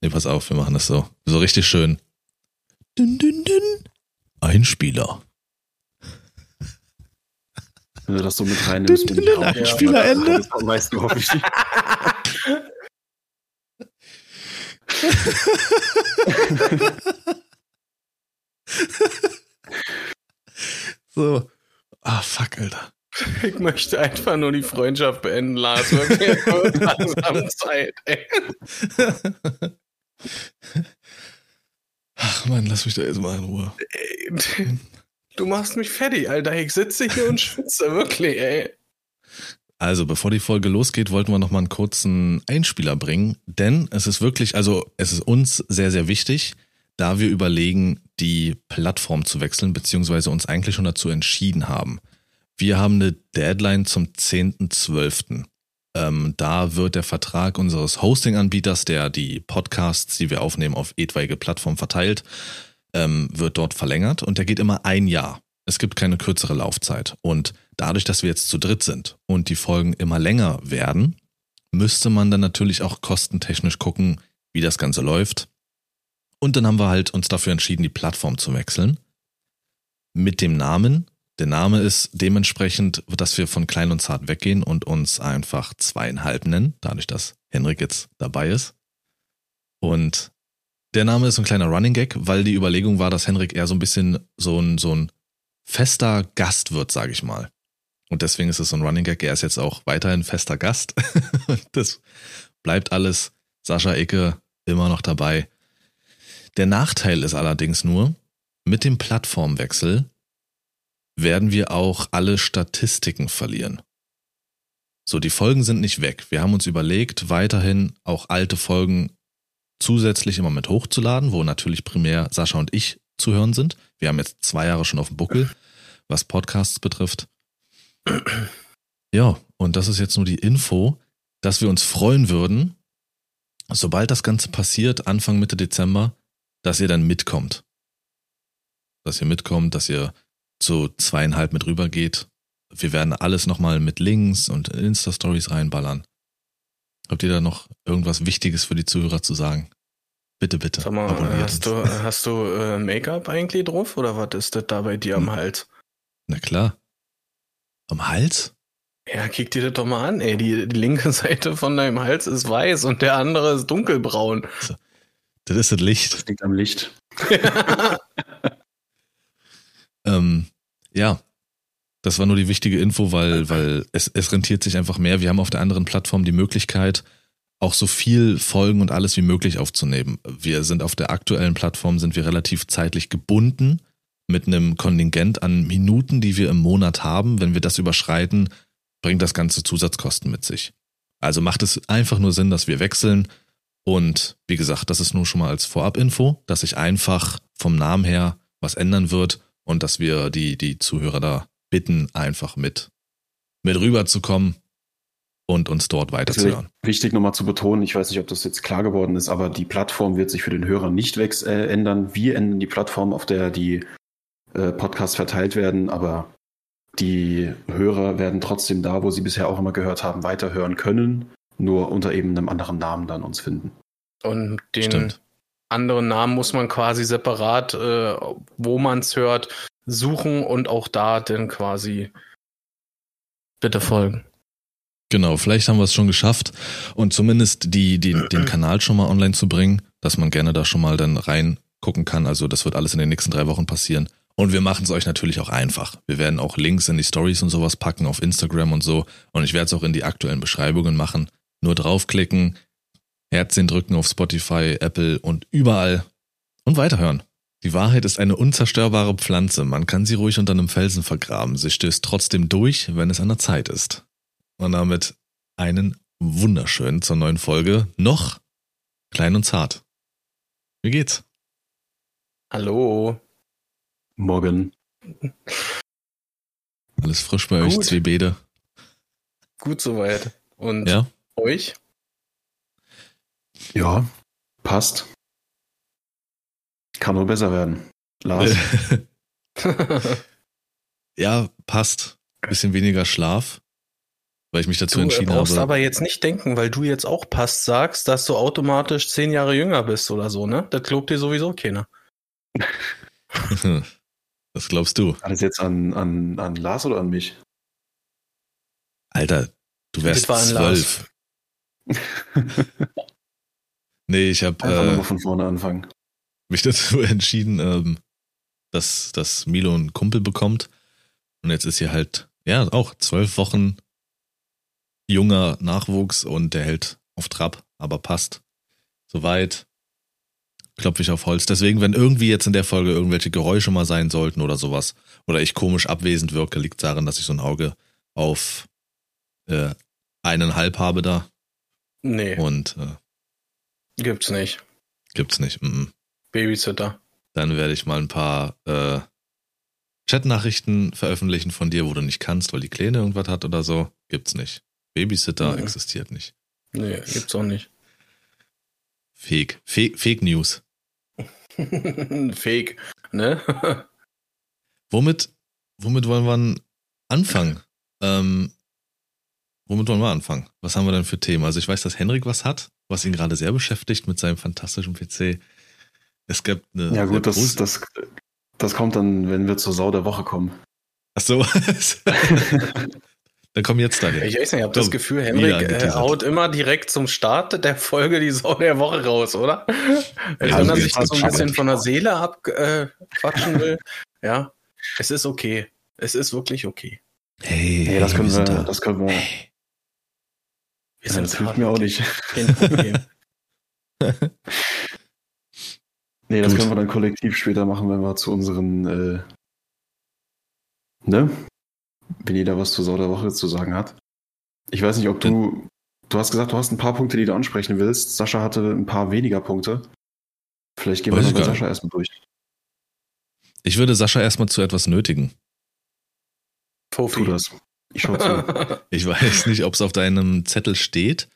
Nee, pass auf, wir machen das so. So richtig schön. Dün, dün, dün. Einspieler. Wenn du das so mit reinnimmst, ich auch. Einspielerende. Ja, weißt du hoffentlich. So. Ah, fuck, Alter. Ich möchte einfach nur die Freundschaft beenden, Lars. Wirklich, langsam Zeit, ey. Ach man, lass mich da jetzt mal in Ruhe. Ey, Du machst mich fertig, Alter. Ich sitze hier und schwitze, wirklich, ey. Also, bevor die Folge losgeht, wollten wir noch mal einen kurzen Einspieler bringen, denn es ist wirklich, also es ist uns sehr, sehr wichtig, da wir überlegen, die Plattform zu wechseln, beziehungsweise uns eigentlich schon dazu entschieden haben. Wir haben eine Deadline zum 10.12. Ähm, da wird der Vertrag unseres Hosting-Anbieters, der die Podcasts, die wir aufnehmen, auf etwaige Plattformen verteilt, ähm, wird dort verlängert und der geht immer ein Jahr. Es gibt keine kürzere Laufzeit. Und dadurch, dass wir jetzt zu dritt sind und die Folgen immer länger werden, müsste man dann natürlich auch kostentechnisch gucken, wie das Ganze läuft. Und dann haben wir halt uns dafür entschieden, die Plattform zu wechseln. Mit dem Namen. Der Name ist dementsprechend, dass wir von klein und zart weggehen und uns einfach zweieinhalb nennen, dadurch, dass Henrik jetzt dabei ist. Und der Name ist ein kleiner Running Gag, weil die Überlegung war, dass Henrik eher so ein bisschen so ein, so ein fester Gast wird, sage ich mal. Und deswegen ist es so ein Running Gag. Er ist jetzt auch weiterhin fester Gast. das bleibt alles Sascha Ecke immer noch dabei. Der Nachteil ist allerdings nur, mit dem Plattformwechsel werden wir auch alle Statistiken verlieren. So, die Folgen sind nicht weg. Wir haben uns überlegt, weiterhin auch alte Folgen zusätzlich immer mit hochzuladen, wo natürlich primär Sascha und ich zu hören sind. Wir haben jetzt zwei Jahre schon auf dem Buckel, was Podcasts betrifft. Ja, und das ist jetzt nur die Info, dass wir uns freuen würden, sobald das Ganze passiert, Anfang Mitte Dezember, dass ihr dann mitkommt. Dass ihr mitkommt, dass ihr zu zweieinhalb mit rüber geht. Wir werden alles nochmal mit Links und Insta-Stories reinballern. Habt ihr da noch irgendwas Wichtiges für die Zuhörer zu sagen? Bitte, bitte. Sag mal, abonniert hast uns. du, hast du äh, Make-up eigentlich drauf oder was ist das da bei dir am Hm. Hals? Na klar. Am Hals? Ja, kick dir das doch mal an, ey. Die, die linke Seite von deinem Hals ist weiß und der andere ist dunkelbraun. Das ist das Licht. Das liegt am Licht. Ähm, ja, das war nur die wichtige Info, weil, weil es, es rentiert sich einfach mehr. Wir haben auf der anderen Plattform die Möglichkeit, auch so viel Folgen und alles wie möglich aufzunehmen. Wir sind auf der aktuellen Plattform, sind wir relativ zeitlich gebunden mit einem Kontingent an Minuten, die wir im Monat haben. Wenn wir das überschreiten, bringt das Ganze Zusatzkosten mit sich. Also macht es einfach nur Sinn, dass wir wechseln. Und wie gesagt, das ist nur schon mal als Vorabinfo, dass sich einfach vom Namen her was ändern wird und dass wir die, die Zuhörer da bitten, einfach mit, mit rüberzukommen und uns dort weiterzuhören. Wichtig nochmal zu betonen, ich weiß nicht, ob das jetzt klar geworden ist, aber die Plattform wird sich für den Hörer nicht wegs äh, ändern. Wir ändern die Plattform, auf der die äh, Podcasts verteilt werden, aber die Hörer werden trotzdem da, wo sie bisher auch immer gehört haben, weiterhören können, nur unter eben einem anderen Namen dann uns finden. Und den Stimmt. Anderen Namen muss man quasi separat, äh, wo man es hört, suchen und auch da dann quasi bitte folgen. Genau, vielleicht haben wir es schon geschafft und zumindest die, die, den Kanal schon mal online zu bringen, dass man gerne da schon mal dann reingucken kann. Also das wird alles in den nächsten drei Wochen passieren. Und wir machen es euch natürlich auch einfach. Wir werden auch Links in die Stories und sowas packen auf Instagram und so. Und ich werde es auch in die aktuellen Beschreibungen machen. Nur draufklicken, Herzchen drücken auf Spotify, Apple und überall und weiterhören. Die Wahrheit ist eine unzerstörbare Pflanze. Man kann sie ruhig unter einem Felsen vergraben. Sie stößt trotzdem durch, wenn es an der Zeit ist. Und damit einen wunderschönen zur neuen Folge. Noch klein und zart. Wie geht's? Hallo. Morgen. Alles frisch bei euch, Gut. Zwebede? Gut soweit. Und Ja? euch? Ja, passt. Kann nur besser werden. Lars, ja, passt. Bisschen weniger Schlaf. weil ich mich dazu Du entschieden brauchst habe. aber jetzt nicht denken, weil du jetzt auch passt sagst, dass du automatisch zehn Jahre jünger bist oder so, ne? Das glaubt dir sowieso keiner. Was glaubst du? Alles jetzt an, an, an Lars oder an mich? Alter, du wärst Das war ein zwölf. Nee, ich habe Einfach äh, nochmal von vorne anfangen. mich dazu entschieden, ähm, dass, dass Milo einen Kumpel bekommt. Und jetzt ist hier halt, ja, auch zwölf Wochen junger Nachwuchs und der hält auf Trab, aber passt. Soweit klopfe ich auf Holz. Deswegen, wenn irgendwie jetzt in der Folge irgendwelche Geräusche mal sein sollten oder sowas, oder ich komisch abwesend wirke, liegt daran, dass ich so ein Auge auf äh, eineinhalb habe da Nee, und äh, gibt's nicht. gibt's nicht. Mm. Babysitter. Dann werde ich mal ein paar äh, Chatnachrichten veröffentlichen von dir, wo du nicht kannst, weil die Kleine irgendwas hat oder so. Gibt's nicht. Babysitter Mhm. existiert nicht. Nee, gibt's auch nicht. Fake. Fake, Fake News. Fake, ne? Womit, womit wollen wir anfangen? Ähm, womit wollen wir anfangen? Was haben wir denn für Themen? Also ich weiß, dass Henrik was hat, was ihn gerade sehr beschäftigt mit seinem fantastischen PC. Es gibt eine. Ja gut, das, das, das kommt dann, wenn wir zur Sau der Woche kommen. Ach so. Dann komm jetzt dahin. Ich weiß nicht, ich habe das Gefühl, Henrik äh, haut immer direkt zum Start der Folge die Sau der Woche raus, oder? Ja, wenn er das sich ist so ein bisschen von der Seele abquatschen will. Ja, es ist okay. Es ist wirklich okay. Hey, Nee, das können wir sind wir, da. das können wir. Wir Ja, sind das hilft mir auch nicht. Kein Problem. Nee, das Gut. können wir dann kollektiv später machen, wenn wir zu unseren, äh, ne? Wenn jeder was zur Sau der Woche zu sagen hat. Ich weiß nicht, ob du, du hast gesagt, du hast ein paar Punkte, die du ansprechen willst. Sascha hatte ein paar weniger Punkte. Vielleicht gehen Weiß wir bei nicht. Sascha erstmal durch. Ich würde Sascha erstmal zu etwas nötigen. Tu Fofi. das. Ich schau zu. Ich weiß nicht, ob es auf deinem Zettel steht.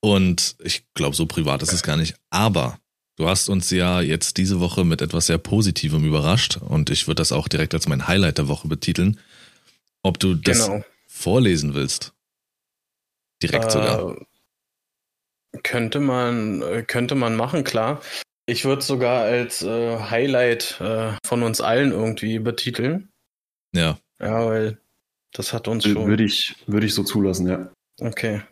Und ich glaube, so privat ist es gar nicht. Aber du hast uns ja jetzt diese Woche mit etwas sehr Positivem überrascht. Und ich würde das auch direkt als mein Highlight der Woche betiteln. Ob du das genau. vorlesen willst. Direkt sogar. Äh, könnte man, äh, könnte man machen, klar. Ich würde sogar als äh, Highlight äh, von uns allen irgendwie betiteln. Ja. Ja, weil das hat uns schon. Würde ich, würde ich so zulassen, ja. Okay.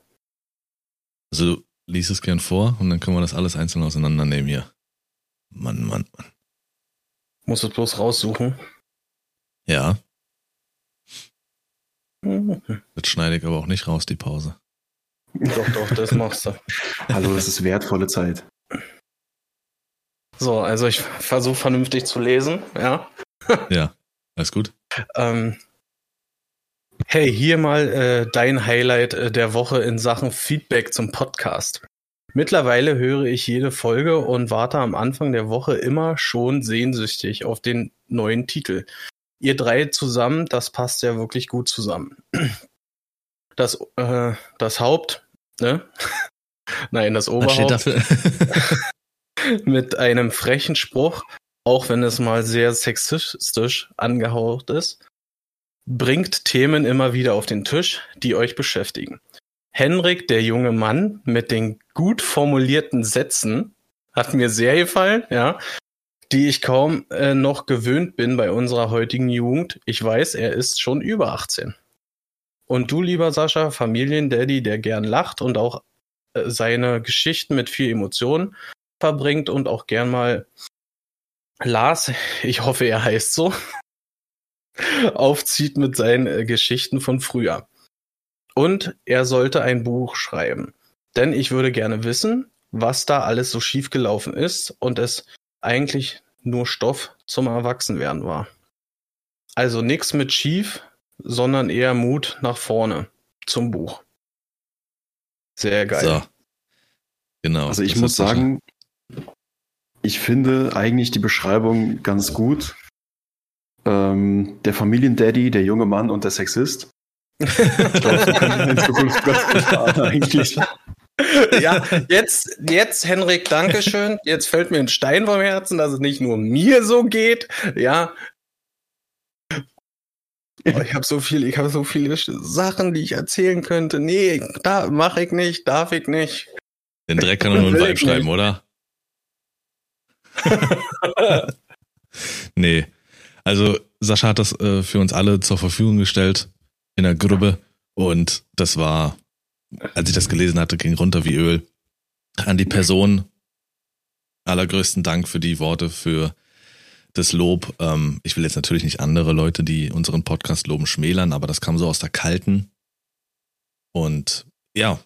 Also lies es gern vor und dann können wir das alles einzeln auseinandernehmen hier. Mann, Mann, Mann. Muss es bloß raussuchen. Ja, Mhm. das schneide ich aber auch nicht raus, die Pause. Doch, doch, das machst du. Hallo, das ist wertvolle Zeit. So, also ich versuche vernünftig zu lesen, ja. Ja, alles gut? Ähm, hey, hier mal äh, dein Highlight äh, der Woche in Sachen Feedback zum Podcast. Mittlerweile höre ich jede Folge und warte am Anfang der Woche immer schon sehnsüchtig auf den neuen Titel. Ihr drei zusammen, das passt ja wirklich gut zusammen. Das, äh, das Haupt, ne? Nein, das Was steht Oberhaupt dafür? mit einem frechen Spruch, auch wenn es mal sehr sexistisch angehaucht ist, bringt Themen immer wieder auf den Tisch, die euch beschäftigen. Henrik, der junge Mann mit den gut formulierten Sätzen, hat mir sehr gefallen, ja, die ich kaum äh, noch gewöhnt bin bei unserer heutigen Jugend. Ich weiß, er ist schon über 18. Und du, lieber Sascha, Familiendaddy, der gern lacht und auch äh, seine Geschichten mit viel Emotionen verbringt und auch gern mal Lars, ich hoffe, er heißt so, aufzieht mit seinen äh, Geschichten von früher. Und er sollte ein Buch schreiben. Denn ich würde gerne wissen, was da alles so schief gelaufen ist und es eigentlich nur Stoff zum Erwachsenwerden war. Also nichts mit schief, sondern eher Mut nach vorne zum Buch. Sehr geil. So. Genau. Also ich muss sagen, ich finde eigentlich die Beschreibung ganz gut. Ähm, der Familiendaddy, der junge Mann und der Sexist. Ich glaube, so können wir in Zukunft ganz gut fahren eigentlich. ja, jetzt, jetzt, Henrik, Dankeschön. Jetzt fällt mir ein Stein vom Herzen, dass es nicht nur mir so geht. Ja, Oh, ich habe so viel, ich habe so viele Sachen, die ich erzählen könnte. Nee, da mache ich nicht, darf ich nicht. Den Dreck kann er nur in Vibe schreiben, oder? nee. Also Sascha hat das äh, für uns alle zur Verfügung gestellt in der Gruppe und das war, als ich das gelesen hatte, ging runter wie Öl. An die Person allergrößten Dank für die Worte, für das Lob. Ähm, ich will jetzt natürlich nicht andere Leute, die unseren Podcast loben, schmälern, aber das kam so aus der Kalten. Und ja,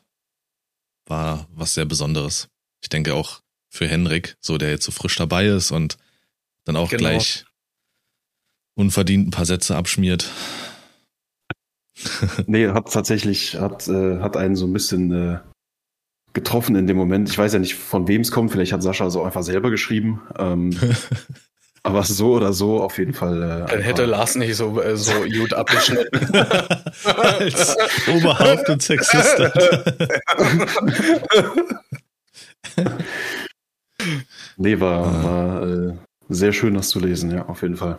war was sehr Besonderes. Ich denke auch für Henrik, so der jetzt so frisch dabei ist und dann auch genau. gleich unverdient ein paar Sätze abschmiert. nee, hat tatsächlich, hat, äh, hat einen so ein bisschen äh, getroffen in dem Moment. Ich weiß ja nicht, von wem es kommt. Vielleicht hat Sascha so einfach selber geschrieben. Ähm, aber so oder so auf jeden Fall. Äh, Dann hätte Lars nicht so, äh, so gut abgeschnitten. Als Oberhaupt und Sexist. nee, war, war äh, sehr schön, das zu lesen, ja, auf jeden Fall.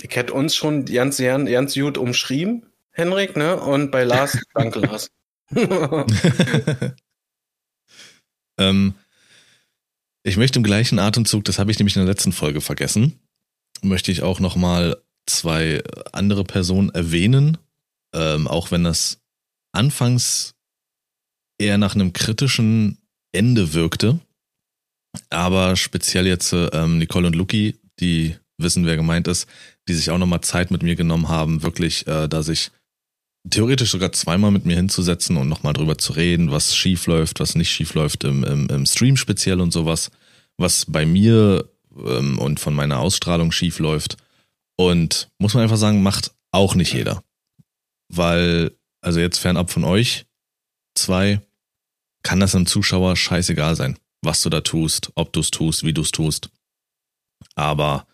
Ich hätte uns schon ganz, ganz, ganz gut umschrieben, Henrik, ne? Und bei Lars, danke Lars. ähm, ich möchte im gleichen Atemzug, das habe ich nämlich in der letzten Folge vergessen, möchte ich auch nochmal zwei andere Personen erwähnen, ähm, auch wenn das anfangs eher nach einem kritischen Ende wirkte. Aber speziell jetzt ähm, Nicole und Luki, die wissen, wer gemeint ist, die sich auch nochmal Zeit mit mir genommen haben, wirklich, äh, da sich theoretisch sogar zweimal mit mir hinzusetzen und nochmal drüber zu reden, was schief läuft, was nicht schief läuft im, im, im Stream speziell und sowas, was bei mir ähm, und von meiner Ausstrahlung schief läuft. Und muss man einfach sagen, macht auch nicht jeder. Weil, also jetzt fernab von euch zwei, kann das einem Zuschauer scheißegal sein, was du da tust, ob du es tust, wie du es tust. Aber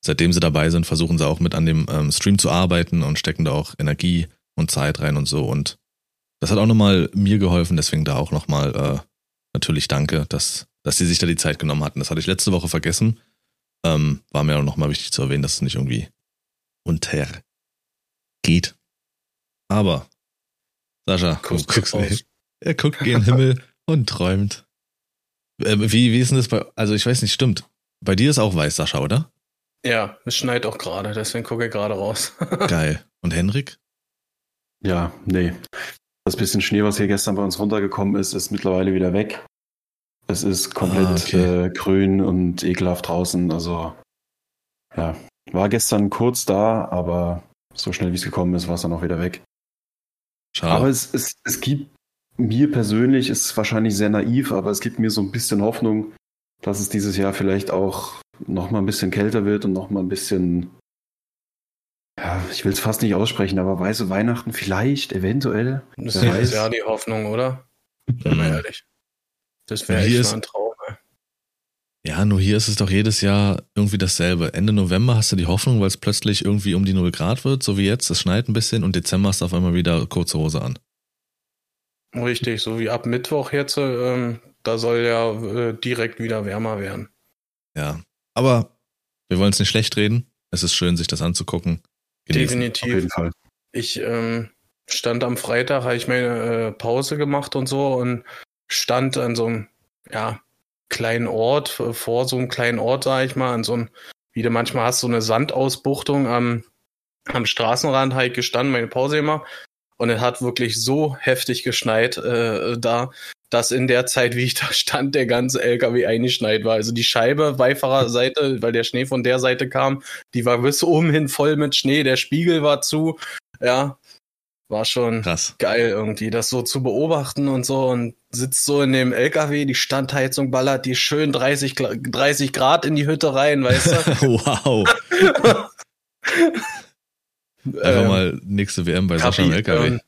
seitdem sie dabei sind, versuchen sie auch mit an dem ähm, Stream zu arbeiten und stecken da auch Energie und Zeit rein und so. Und das hat auch nochmal mir geholfen, deswegen da auch nochmal äh, natürlich danke, dass, dass sie sich da die Zeit genommen hatten. Das hatte ich letzte Woche vergessen. Ähm, war mir auch nochmal wichtig zu erwähnen, dass es nicht irgendwie untergeht. Aber, Sascha, du guckst, nicht. er guckt gen Himmel und träumt. Äh, wie, wie ist denn das bei, also ich weiß nicht, stimmt. Bei dir ist auch weiß, Sascha, oder? Ja, es schneit auch gerade, deswegen gucke ich gerade raus. Geil. Und Henrik? Ja, nee. Das bisschen Schnee, was hier gestern bei uns runtergekommen ist, ist mittlerweile wieder weg. Es ist komplett ah, okay. äh, grün und ekelhaft draußen. Also, ja, war gestern kurz da, aber so schnell wie es gekommen ist, war es dann auch wieder weg. Schade. Aber es, es, es gibt mir persönlich, ist wahrscheinlich sehr naiv, aber es gibt mir so ein bisschen Hoffnung, dass es dieses Jahr vielleicht auch noch mal ein bisschen kälter wird und noch mal ein bisschen ja, ich will es fast nicht aussprechen, aber weiße Weihnachten vielleicht, eventuell. Das ist ja die Hoffnung, oder? Bin mal ehrlich. Das wäre echt ist, ein Traum. Ey. Ja, nur hier ist es doch jedes Jahr irgendwie dasselbe. Ende November hast du die Hoffnung, weil es plötzlich irgendwie um die 0 Grad wird, so wie jetzt. Es schneit ein bisschen und Dezember hast du auf einmal wieder kurze Hose an. Richtig, so wie ab Mittwoch jetzt, ähm, da soll ja äh, direkt wieder wärmer werden. Ja, aber wir wollen es nicht schlecht reden. Es ist schön, sich das anzugucken. Genießen. Definitiv. Auf jeden Fall. Ich ähm, stand am Freitag, habe ich meine äh, Pause gemacht und so und stand an so einem, ja, kleinen Ort, vor so einem kleinen Ort, sag ich mal, an so einem, wie du manchmal hast, so eine Sandausbuchtung am, am Straßenrand halt gestanden, meine Pause immer. Und es hat wirklich so heftig geschneit äh, da, dass in der Zeit, wie ich da stand, der ganze LKW eingeschneit war. Also die Scheibe Beifahrerseite, weil der Schnee von der Seite kam, die war bis oben hin voll mit Schnee, der Spiegel war zu. Ja, war schon Krass. geil irgendwie, das so zu beobachten und so und sitzt so in dem LKW, die Standheizung ballert die schön 30, 30 Grad in die Hütte rein, weißt du? wow. Einfach ähm, mal nächste WM bei Sascha im LKW. Ähm,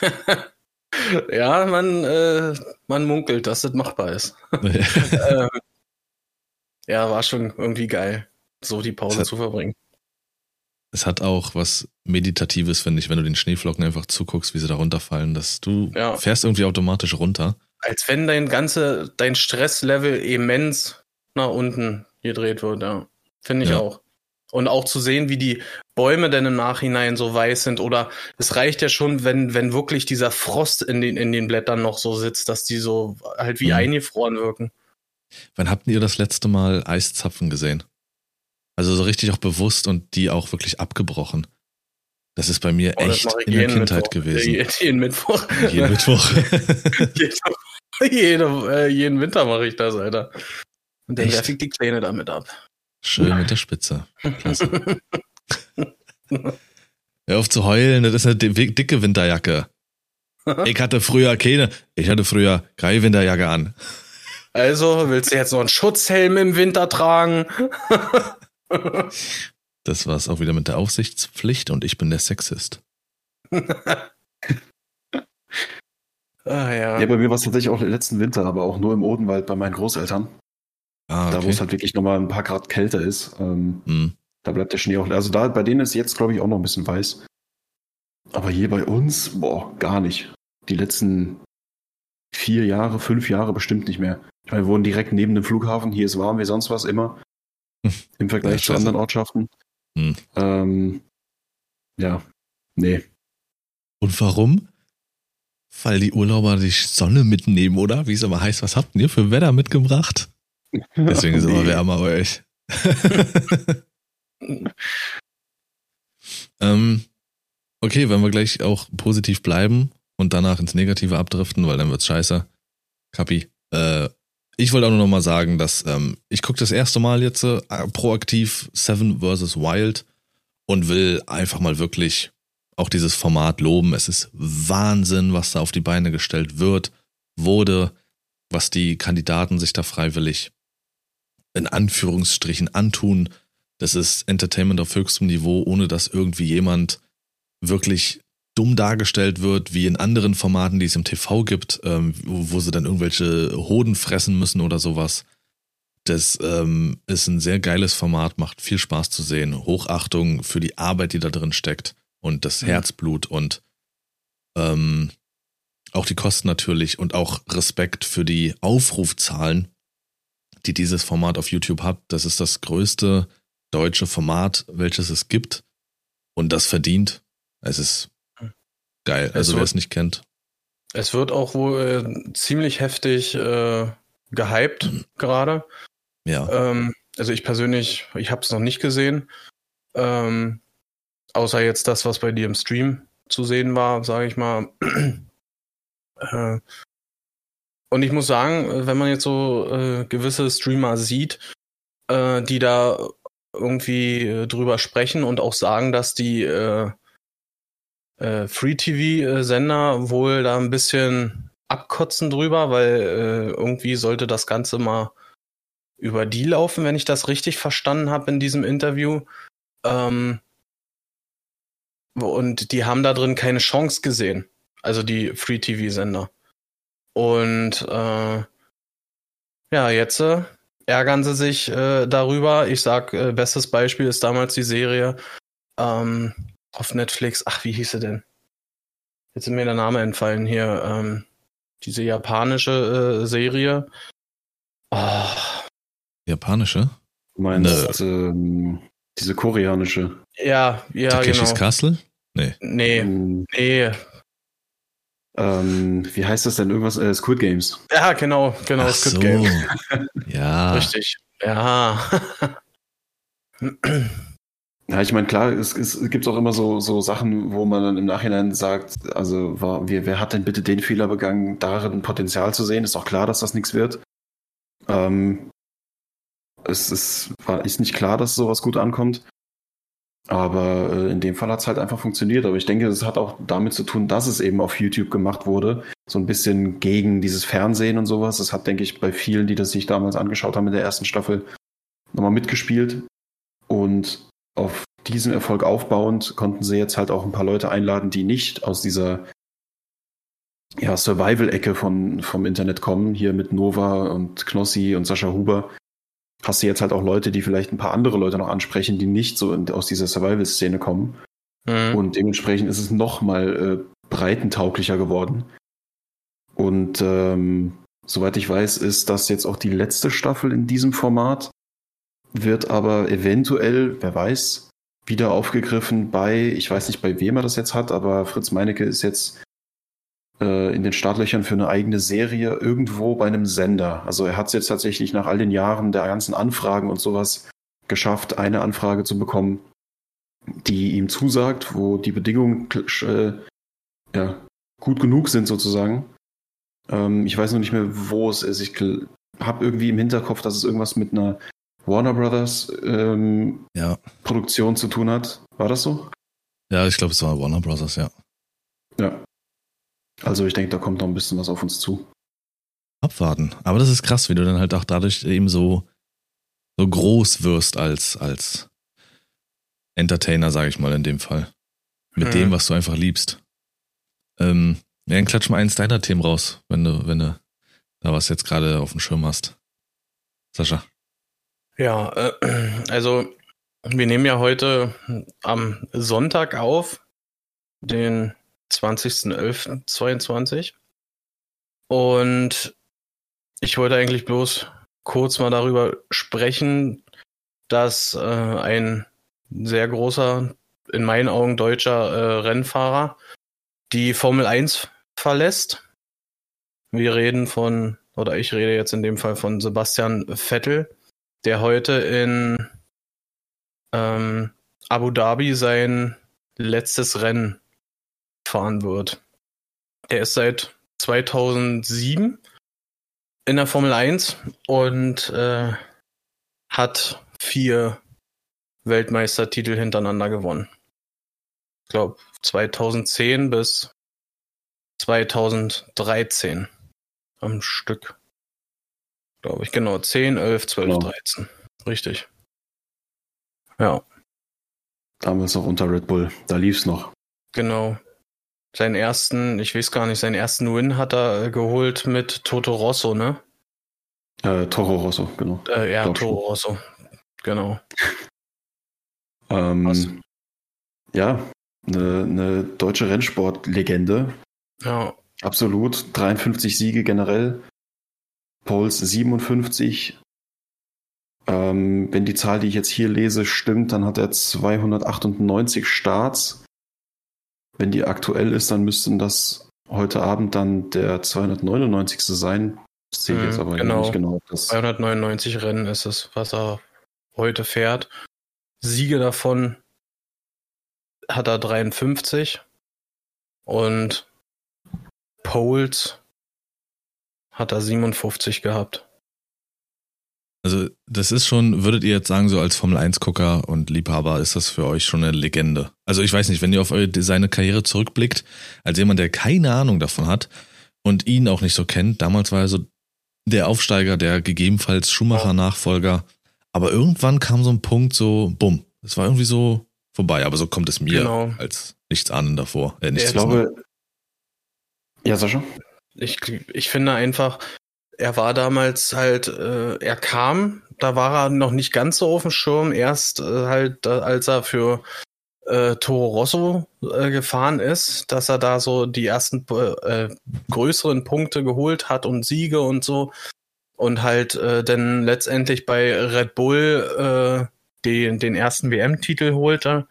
ja, man, äh, man munkelt, dass das machbar ist. ähm, ja, war schon irgendwie geil, so die Pause hat, zu verbringen. Es hat auch was Meditatives, finde ich, wenn du den Schneeflocken einfach zuguckst, wie sie da runterfallen, dass du ja. fährst irgendwie automatisch runter. Als wenn dein ganze, dein Stresslevel immens nach unten gedreht wird, ja. Finde ich ja. auch. Und auch zu sehen, wie die Bäume denn im Nachhinein so weiß sind. Oder es reicht ja schon, wenn, wenn wirklich dieser Frost in den, in den Blättern noch so sitzt, dass die so halt wie Mhm. eingefroren wirken. Wann habt ihr das letzte Mal Eiszapfen gesehen? Also so richtig auch bewusst und die auch wirklich abgebrochen. Das ist bei mir Oh, echt in der jeden Kindheit Mittwoch. gewesen. Äh, jeden Mittwoch. Jeden Mittwoch. jeden, jede, äh, jeden Winter mache ich das, Alter. Und dann werfe ich die Kleine damit ab. Schön mit der Spitze. Klasse. Hör auf zu heulen, das ist eine di- dicke Winterjacke. Ich hatte früher keine, ich hatte früher keine Winterjacke an. Also, willst du jetzt noch einen Schutzhelm im Winter tragen? Das war's auch wieder mit der Aufsichtspflicht und ich bin der Sexist. Ah, ja. Ja, bei mir war es tatsächlich auch letzten Winter, aber auch nur im Odenwald bei meinen Großeltern. Ah, Da, wo okay. es halt wirklich nochmal ein paar Grad kälter ist. Ähm, Hm. da bleibt der Schnee auch. Also da, bei denen ist jetzt, glaube ich, auch noch ein bisschen weiß. Aber hier bei uns, boah, gar nicht. Die letzten vier Jahre, fünf Jahre bestimmt nicht mehr. Ich meine, wir wohnen direkt neben dem Flughafen. Hier ist warm wie sonst was immer. Im Vergleich Ja, zu anderen Ortschaften. Hm. Ähm, ja, nee. Und warum? Weil die Urlauber die Sonne mitnehmen, oder? Wie es immer heißt, was habt ihr für Wetter mitgebracht? Deswegen ist es immer wärmer bei euch. ähm, okay, wenn wir gleich auch positiv bleiben und danach ins Negative abdriften, weil dann wird's scheiße. Kapi. Äh, ich wollte auch nur noch mal sagen, dass ähm, ich gucke das erste Mal jetzt äh, proaktiv Seven vs. Wild und will einfach mal wirklich auch dieses Format loben. Es ist Wahnsinn, was da auf die Beine gestellt wird, wurde, was die Kandidaten sich da freiwillig in Anführungsstrichen antun. Das ist Entertainment auf höchstem Niveau, ohne dass irgendwie jemand wirklich dumm dargestellt wird, wie in anderen Formaten, die es im TV gibt, ähm, wo, wo sie dann irgendwelche Hoden fressen müssen oder sowas. Das ähm, ist ein sehr geiles Format, macht viel Spaß zu sehen. Hochachtung für die Arbeit, die da drin steckt und das Mhm. Herzblut und ähm, auch die Kosten natürlich und auch Respekt für die Aufrufzahlen, die dieses Format auf YouTube hat. Das ist das größte deutsche Format, welches es gibt und das verdient. Es ist geil. Also wer es nicht kennt. Es wird auch wohl äh, ziemlich heftig äh, gehypt gerade. Ja. Ähm, also ich persönlich, ich habe es noch nicht gesehen. Ähm, außer jetzt das, was bei dir im Stream zu sehen war, sage ich mal. äh, und ich muss sagen, wenn man jetzt so äh, gewisse Streamer sieht, äh, die da irgendwie äh, drüber sprechen und auch sagen, dass die äh, äh, Free-TV-Sender wohl da ein bisschen abkotzen drüber, weil äh, irgendwie sollte das Ganze mal über die laufen, wenn ich das richtig verstanden habe in diesem Interview. Ähm, und die haben da drin keine Chance gesehen, also die Free-TV-Sender. Und äh, ja, jetzt äh, ärgern sie sich äh, darüber. Ich sag, äh, bestes Beispiel ist damals die Serie ähm, auf Netflix. Ach, wie hieß sie denn? Jetzt ist mir der Name entfallen hier. Ähm, diese japanische äh, Serie. Oh, Japanische? Du meinst ähm, diese koreanische. ja, ja, Takeshis genau. Castle? Nee. Nee, Ähm, nee. Ähm, wie heißt das denn? Irgendwas? Äh, Squid Games. Ja, genau, genau, Ach Squid so. Game. Ja. Richtig. Ja. Ja, ich meine, klar, es, es gibt auch immer so, so Sachen, wo man dann im Nachhinein sagt, also war, wer, wer hat denn bitte den Fehler begangen, darin Potenzial zu sehen? Ist doch klar, dass das nichts wird. Ähm, es ist, war, ist nicht klar, dass sowas gut ankommt. Aber äh, in dem Fall hat es halt einfach funktioniert. Aber ich denke, es hat auch damit zu tun, dass es eben auf YouTube gemacht wurde. So ein bisschen gegen dieses Fernsehen und sowas. Das hat, denke ich, bei vielen, die das sich damals angeschaut haben in der ersten Staffel, nochmal mitgespielt. Und auf diesen Erfolg aufbauend konnten sie jetzt halt auch ein paar Leute einladen, die nicht aus dieser ja, Survival-Ecke von, vom Internet kommen. Hier mit Nova und Knossi und Sascha Huber. Hast du jetzt halt auch Leute, die vielleicht ein paar andere Leute noch ansprechen, die nicht so in, aus dieser Survival-Szene kommen. Mhm. Und dementsprechend ist es noch mal äh, breitentauglicher geworden. Und ähm, soweit ich weiß, ist das jetzt auch die letzte Staffel in diesem Format. wird aber eventuell, wer weiß, wieder aufgegriffen bei, ich weiß nicht, bei wem er das jetzt hat, aber Fritz Meinecke ist jetzt äh, in den Startlöchern für eine eigene Serie irgendwo bei einem Sender. Also er hat es jetzt tatsächlich nach all den Jahren der ganzen Anfragen und sowas geschafft, eine Anfrage zu bekommen, die ihm zusagt, wo die Bedingungen äh, ja, gut genug sind sozusagen. Ähm, ich weiß noch nicht mehr, wo es ist. Ich habe irgendwie im Hinterkopf, dass es irgendwas mit einer Warner Brothers ähm, Ja. Produktion zu tun hat. War das so? Ja, ich glaube, es war Warner Brothers, ja. Ja. Also ich denke, da kommt noch ein bisschen was auf uns zu. Abwarten. Aber das ist krass, wie du dann halt auch dadurch eben so, so groß wirst als, als Entertainer, sage ich mal in dem Fall. Mit Mhm. dem, was du einfach liebst. Ähm, ja, dann klatsch mal eins deiner Themen raus, wenn du, wenn du da was jetzt gerade auf dem Schirm hast. Sascha. Ja, äh, also wir nehmen ja heute am Sonntag auf, den 20.11.22. Und ich wollte eigentlich bloß kurz mal darüber sprechen, dass äh, ein sehr großer, in meinen Augen deutscher äh, Rennfahrer die Formel 1 verlässt. Wir reden von, oder ich rede jetzt in dem Fall von Sebastian Vettel, der heute in ähm, Abu Dhabi sein letztes Rennen fahren wird. Er ist seit 2007 in der Formel 1 und äh, hat vier Weltmeistertitel hintereinander gewonnen. Ich glaube 2010 bis 2013 am Stück. Glaube ich, genau. 10, 11, 12, Genau. 13. Richtig. Ja, Damals noch unter Red Bull. Da lief's noch. genau. Seinen ersten, ich weiß gar nicht, seinen ersten Win hat er äh, geholt mit Toto Rosso, ne? Äh, Toro Rosso, genau. Äh, ja, Toro Rosso. Genau. Ähm, Was? ja, eine, eine deutsche Rennsportlegende. Ja, Absolut. 53 Siege generell. Poles 57. Ähm, wenn die Zahl, die ich jetzt hier lese, stimmt, dann hat er 298 Starts. Wenn die aktuell ist, dann müssten das heute Abend dann der 299. sein. Das sehe ich Mhm, jetzt aber genau. nicht genau. Das, 299 Rennen ist es, was er heute fährt. Siege davon hat er 53 und Poles hat er 57 gehabt. Also, das ist schon, würdet ihr jetzt sagen, so als Formel 1-Gucker und Liebhaber, ist das für euch schon eine Legende? Also, ich weiß nicht, wenn ihr auf eure, seine Karriere zurückblickt, als jemand, der keine Ahnung davon hat und ihn auch nicht so kennt, damals war er so der Aufsteiger, der gegebenenfalls Schumacher-Nachfolger, aber irgendwann kam so ein Punkt so, bumm, es war irgendwie so vorbei, aber so kommt es mir Genau. als nichts ahnen davor. Äh, Ja, nichts ich glaube. Ja, Sascha? Ich, ich finde einfach, er war damals halt, äh, er kam, da war er noch nicht ganz so auf dem Schirm, erst äh, halt, als er für äh, Toro Rosso äh, gefahren ist, dass er da so die ersten äh, größeren Punkte geholt hat und Siege und so. Und halt äh, dann letztendlich bei Red Bull äh, den, den ersten WM-Titel holte,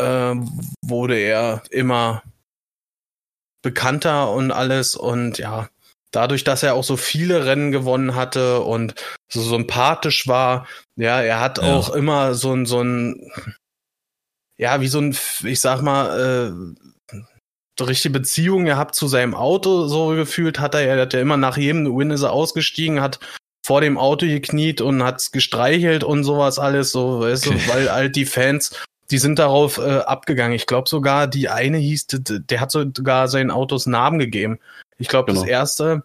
äh, wurde er immer bekannter und alles und ja, dadurch, dass er auch so viele Rennen gewonnen hatte und so sympathisch war, ja, er hat Ja. auch immer so ein, so ein, ja, wie so ein, ich sag mal, äh, so richtige Beziehung gehabt zu seinem Auto, so gefühlt hat er, er hat ja immer nach jedem Win ist er ausgestiegen, hat vor dem Auto gekniet und hat's gestreichelt und sowas alles, so, weißt Okay. du, weil halt die Fans, die sind darauf äh, abgegangen. Ich glaube sogar, die eine hieß, der hat sogar seinen Autos Namen gegeben. Ich glaube, das Genau. erste,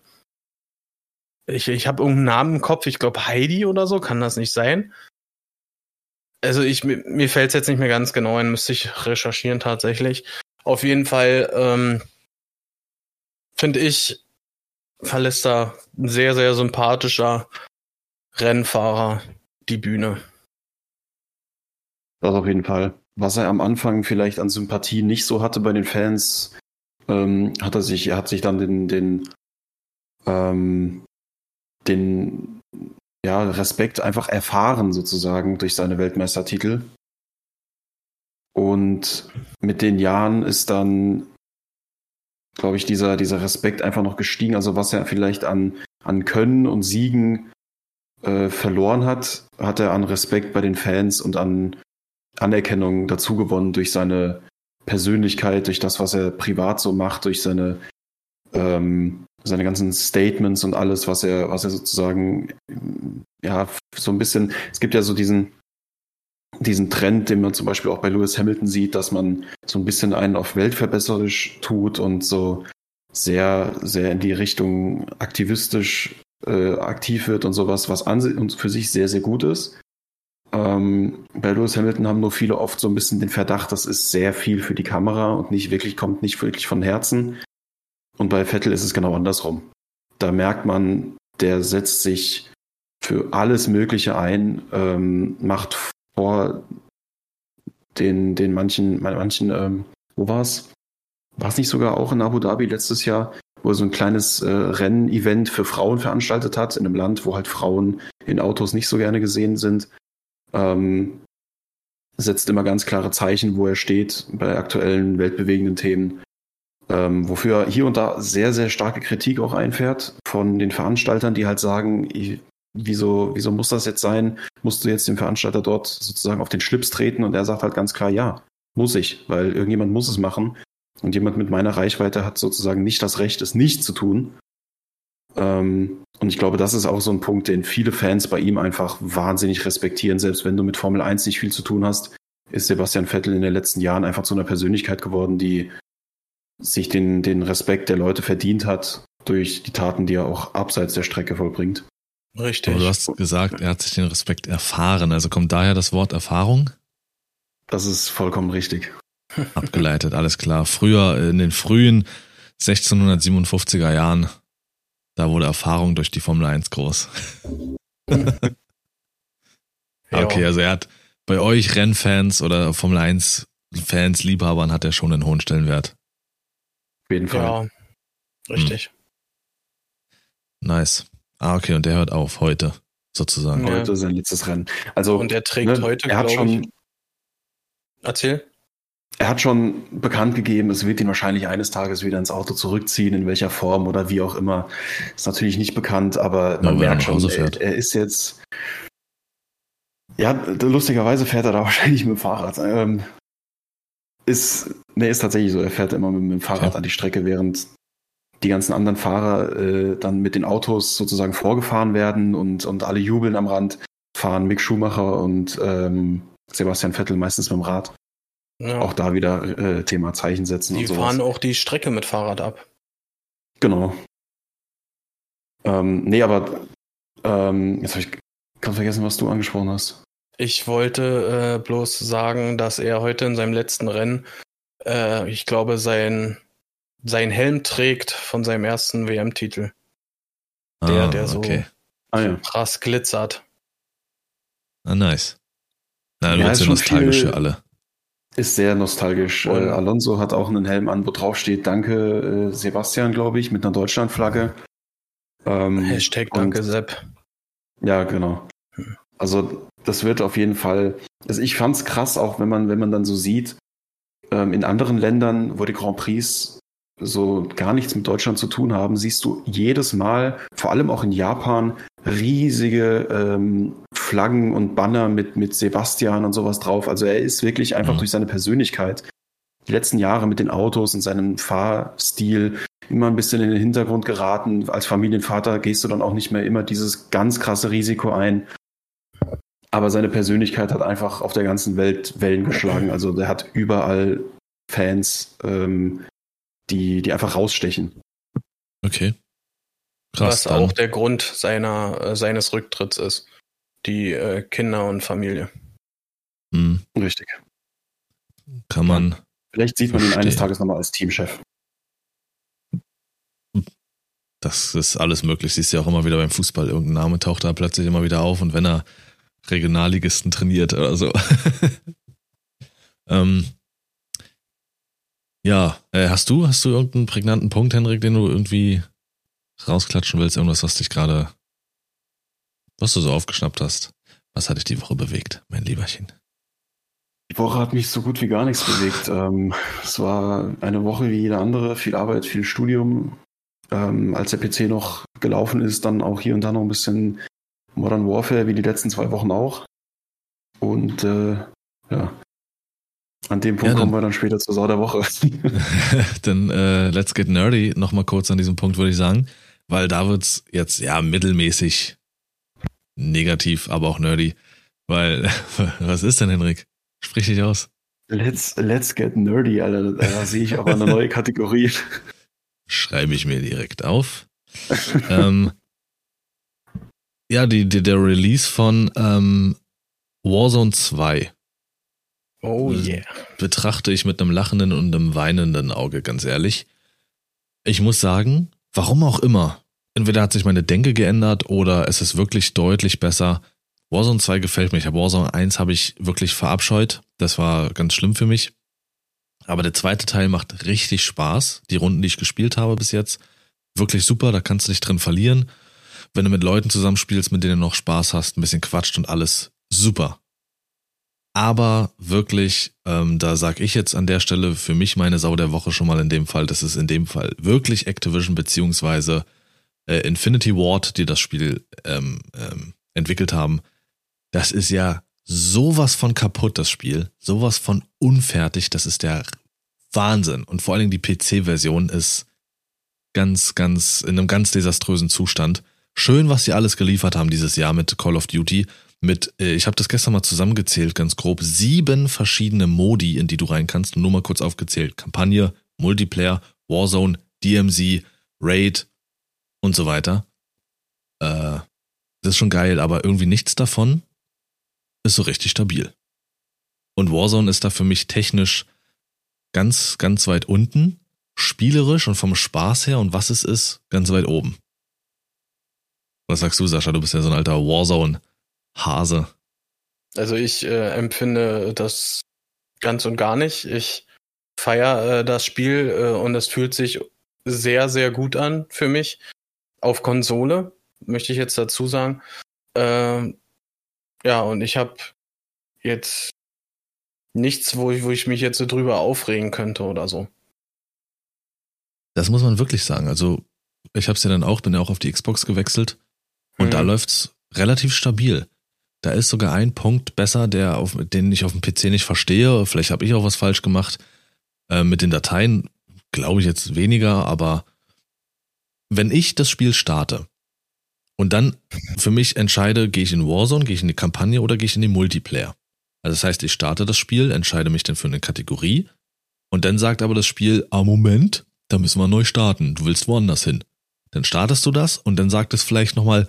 ich, ich habe irgendeinen Namen im Kopf, ich glaube Heidi oder so, kann das nicht sein? Also ich, mir, mir fällt es jetzt nicht mehr ganz genau ein, müsste ich recherchieren tatsächlich. Auf jeden Fall ähm, finde ich, verlässt da ein sehr, sehr sympathischer Rennfahrer die Bühne. Das auf jeden Fall. Was er am Anfang vielleicht an Sympathie nicht so hatte bei den Fans, ähm, hat er sich, er hat sich dann den, den, ähm, den, ja, Respekt einfach erfahren sozusagen durch seine Weltmeistertitel. Und mit den Jahren ist dann, glaube ich, dieser, dieser Respekt einfach noch gestiegen. Also was er vielleicht an, an Können und Siegen äh, verloren hat, hat er an Respekt bei den Fans und an Anerkennung dazu gewonnen durch seine Persönlichkeit, durch das, was er privat so macht, durch seine, ähm, seine ganzen Statements und alles, was er, was er sozusagen, ja, so ein bisschen, es gibt ja so diesen, diesen Trend, den man zum Beispiel auch bei Lewis Hamilton sieht, dass man so ein bisschen einen auf weltverbesserisch tut und so sehr, sehr in die Richtung aktivistisch äh, aktiv wird und sowas, was an und für sich sehr, sehr gut ist. Ähm, bei Lewis Hamilton haben nur viele oft so ein bisschen den Verdacht, das ist sehr viel für die Kamera und nicht wirklich, kommt nicht wirklich von Herzen. Und bei Vettel ist es genau andersrum. Da merkt man, der setzt sich für alles Mögliche ein, ähm, macht vor den, den manchen, manchen, ähm, wo war's? War es nicht sogar auch in Abu Dhabi letztes Jahr, wo er so ein kleines äh, Rennevent für Frauen veranstaltet hat, in einem Land, wo halt Frauen in Autos nicht so gerne gesehen sind. Ähm, setzt immer ganz klare Zeichen, wo er steht bei aktuellen weltbewegenden Themen. Ähm, wofür er hier und da sehr, sehr starke Kritik auch einfährt von den Veranstaltern, die halt sagen, ich, wieso, wieso muss das jetzt sein? Musst du jetzt dem Veranstalter dort sozusagen auf den Schlips treten? Und er sagt halt ganz klar, ja, muss ich, weil irgendjemand muss es machen. Und jemand mit meiner Reichweite hat sozusagen nicht das Recht, es nicht zu tun. Ähm, und ich glaube, das ist auch so ein Punkt, den viele Fans bei ihm einfach wahnsinnig respektieren. Selbst wenn du mit Formel 1 nicht viel zu tun hast, ist Sebastian Vettel in den letzten Jahren einfach zu einer Persönlichkeit geworden, die sich den, den Respekt der Leute verdient hat durch die Taten, die er auch abseits der Strecke vollbringt. Richtig. Aber du hast gesagt, er hat sich den Respekt erfahren. Also kommt daher das Wort Erfahrung? Das ist vollkommen richtig. Abgeleitet, alles klar. Früher, in den frühen 1657er Jahren, da wurde Erfahrung durch die Formel 1 groß. okay, also er hat bei euch Rennfans oder Formel 1 Fans, Liebhabern hat er schon einen hohen Stellenwert. Auf jeden Fall. Ja, richtig. Hm. Nice. Ah, okay, und der hört auf heute, sozusagen. Ja. Heute sein letztes Rennen. Also, und er trägt ne, heute, er hat schon, ich, Erzähl. Er hat schon bekannt gegeben, es wird ihn wahrscheinlich eines Tages wieder ins Auto zurückziehen, in welcher Form oder wie auch immer. Ist natürlich nicht bekannt, aber man ja, merkt schon, er, er, ist jetzt. Ja, lustigerweise fährt er da wahrscheinlich mit dem Fahrrad. Ähm, ist, ne, ist tatsächlich so, er fährt immer mit, mit dem Fahrrad ja. an die Strecke, während die ganzen anderen Fahrer äh, dann mit den Autos sozusagen vorgefahren werden und, und alle jubeln am Rand, fahren Mick Schumacher und ähm, Sebastian Vettel meistens mit dem Rad. Ja. Auch da wieder äh, Thema Zeichen setzen. Die fahren auch die Strecke mit Fahrrad ab. Genau. Ähm, nee, aber ähm, jetzt habe ich ganz vergessen, was du angesprochen hast. Ich wollte äh, bloß sagen, dass er heute in seinem letzten Rennen, äh, ich glaube, sein, sein Helm trägt von seinem ersten WM-Titel. Der, ah, der so okay. ah, krass glitzert. Ah, nice. Na, dann ja, wird ja nostalgisch für alle. Ist sehr nostalgisch. Äh, Alonso hat auch einen Helm an, wo drauf steht Danke äh, Sebastian, glaube ich, mit einer Deutschlandflagge. Ähm, Hashtag Danke Sepp. Ja, genau. Also das wird auf jeden Fall. Also ich fand's krass, auch wenn man, wenn man dann so sieht, ähm, in anderen Ländern, wo die Grand Prix so gar nichts mit Deutschland zu tun haben, siehst du jedes Mal, vor allem auch in Japan, riesige ähm, Flaggen und Banner mit, mit Sebastian und sowas drauf. Also er ist wirklich einfach mhm. durch seine Persönlichkeit die letzten Jahre mit den Autos und seinem Fahrstil immer ein bisschen in den Hintergrund geraten. Als Familienvater gehst du dann auch nicht mehr immer dieses ganz krasse Risiko ein. Aber seine Persönlichkeit hat einfach auf der ganzen Welt Wellen geschlagen. Also der hat überall Fans, ähm, die, die einfach rausstechen. Okay. Krass, Was dann. auch der Grund seiner, äh, seines Rücktritts ist. Die äh, Kinder und Familie. Mhm. Richtig. Kann man. Vielleicht sieht man verstehen. ihn eines Tages nochmal als Teamchef. Das ist alles möglich. Siehst du ja auch immer wieder beim Fußball. Irgendein Name taucht da plötzlich immer wieder auf und wenn er Regionalligisten trainiert oder so. ähm, ja, äh, hast du, hast du irgendeinen prägnanten Punkt, Henrik, den du irgendwie rausklatschen willst? Irgendwas, was dich gerade was du so aufgeschnappt hast. Was hat dich die Woche bewegt, mein Lieberchen? Die Woche hat mich so gut wie gar nichts bewegt. Ähm, es war eine Woche wie jede andere, viel Arbeit, viel Studium. Ähm, als der PC noch gelaufen ist, dann auch hier und da noch ein bisschen Modern Warfare, wie die letzten zwei Wochen auch. Und äh, ja, an dem Punkt ja, kommen wir dann später zur Sau der Woche. dann äh, let's get nerdy nochmal kurz an diesem Punkt, würde ich sagen. Weil da wird's jetzt ja mittelmäßig negativ, aber auch nerdy. Weil, was ist denn, Henrik? Sprich dich aus. Let's, let's get nerdy, Alter. Da sehe ich auch eine neue Kategorie. Schreibe ich mir direkt auf. ähm, ja, die, die, der Release von ähm, Warzone 2 Oh yeah. Betrachte ich mit einem lachenden und einem weinenden Auge, ganz ehrlich. Ich muss sagen, warum auch immer. Entweder hat sich meine Denke geändert oder es ist wirklich deutlich besser. Warzone 2 gefällt mir. Ich habe Warzone 1 habe ich wirklich verabscheut. Das war ganz schlimm für mich. Aber der zweite Teil macht richtig Spaß. Die Runden, die ich gespielt habe bis jetzt, wirklich super. Da kannst du dich drin verlieren. Wenn du mit Leuten zusammenspielst, mit denen du noch Spaß hast, ein bisschen quatscht und alles, super. Aber wirklich, ähm, da sag ich jetzt an der Stelle für mich meine Sau der Woche schon mal in dem Fall, das ist in dem Fall wirklich Activision beziehungsweise äh, Infinity Ward, die das Spiel ähm, ähm, entwickelt haben. Das ist ja sowas von kaputt, das Spiel. Sowas von unfertig, das ist der Wahnsinn. Und vor allen Dingen die PC-Version ist ganz, ganz, in einem ganz desaströsen Zustand. Schön, was sie alles geliefert haben dieses Jahr mit Call of Duty mit, äh, ich habe das gestern mal zusammengezählt, ganz grob, sieben verschiedene Modi, in die du rein kannst. Nur mal kurz aufgezählt. Kampagne, Multiplayer, Warzone, DMZ, Raid und so weiter. Äh, das ist schon geil, aber irgendwie nichts davon ist so richtig stabil. Und Warzone ist da für mich technisch ganz, ganz weit unten, spielerisch und vom Spaß her und was es ist, ganz weit oben. Was sagst du, Sascha? Du bist ja so ein alter Warzone Hase. Also ich äh, empfinde das ganz und gar nicht. Ich feiere äh, das Spiel äh, und es fühlt sich sehr, sehr gut an für mich. Auf Konsole, möchte ich jetzt dazu sagen. Ähm, ja, und ich habe jetzt nichts, wo ich, wo ich mich jetzt so drüber aufregen könnte oder so. Das muss man wirklich sagen. Also, ich habe es ja dann auch, bin ja auch auf die Xbox gewechselt und mhm. da läuft's relativ stabil. Da ist sogar ein Punkt besser, der auf, den ich auf dem PC nicht verstehe. Vielleicht habe ich auch was falsch gemacht. Äh, mit den Dateien glaube ich jetzt weniger, aber wenn ich das Spiel starte und dann für mich entscheide, gehe ich in Warzone, gehe ich in die Kampagne oder gehe ich in den Multiplayer. Also das heißt, ich starte das Spiel, entscheide mich dann für eine Kategorie und dann sagt aber das Spiel, ah Moment, da müssen wir neu starten, du willst woanders hin. Dann startest du das und dann sagt es vielleicht nochmal,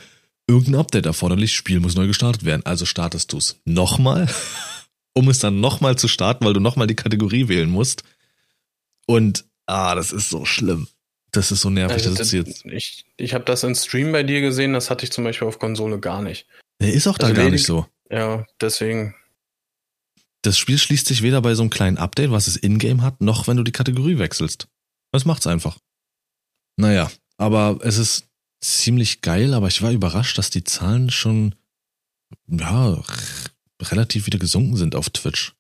irgendein Update erforderlich, Spiel muss neu gestartet werden. Also startest du es nochmal, um es dann nochmal zu starten, weil du nochmal die Kategorie wählen musst. Und, ah, das ist so schlimm. Das ist so nervig. Also, das jetzt ich ich habe das in Stream bei dir gesehen, das hatte ich zum Beispiel auf Konsole gar nicht. Der ist auch da also gar nicht so. Ja, deswegen. Das Spiel schließt sich weder bei so einem kleinen Update, was es in-game hat, noch wenn du die Kategorie wechselst. Das macht's einfach. Naja, aber es ist ziemlich geil, aber ich war überrascht, dass die Zahlen schon, ja, relativ wieder gesunken sind auf Twitch.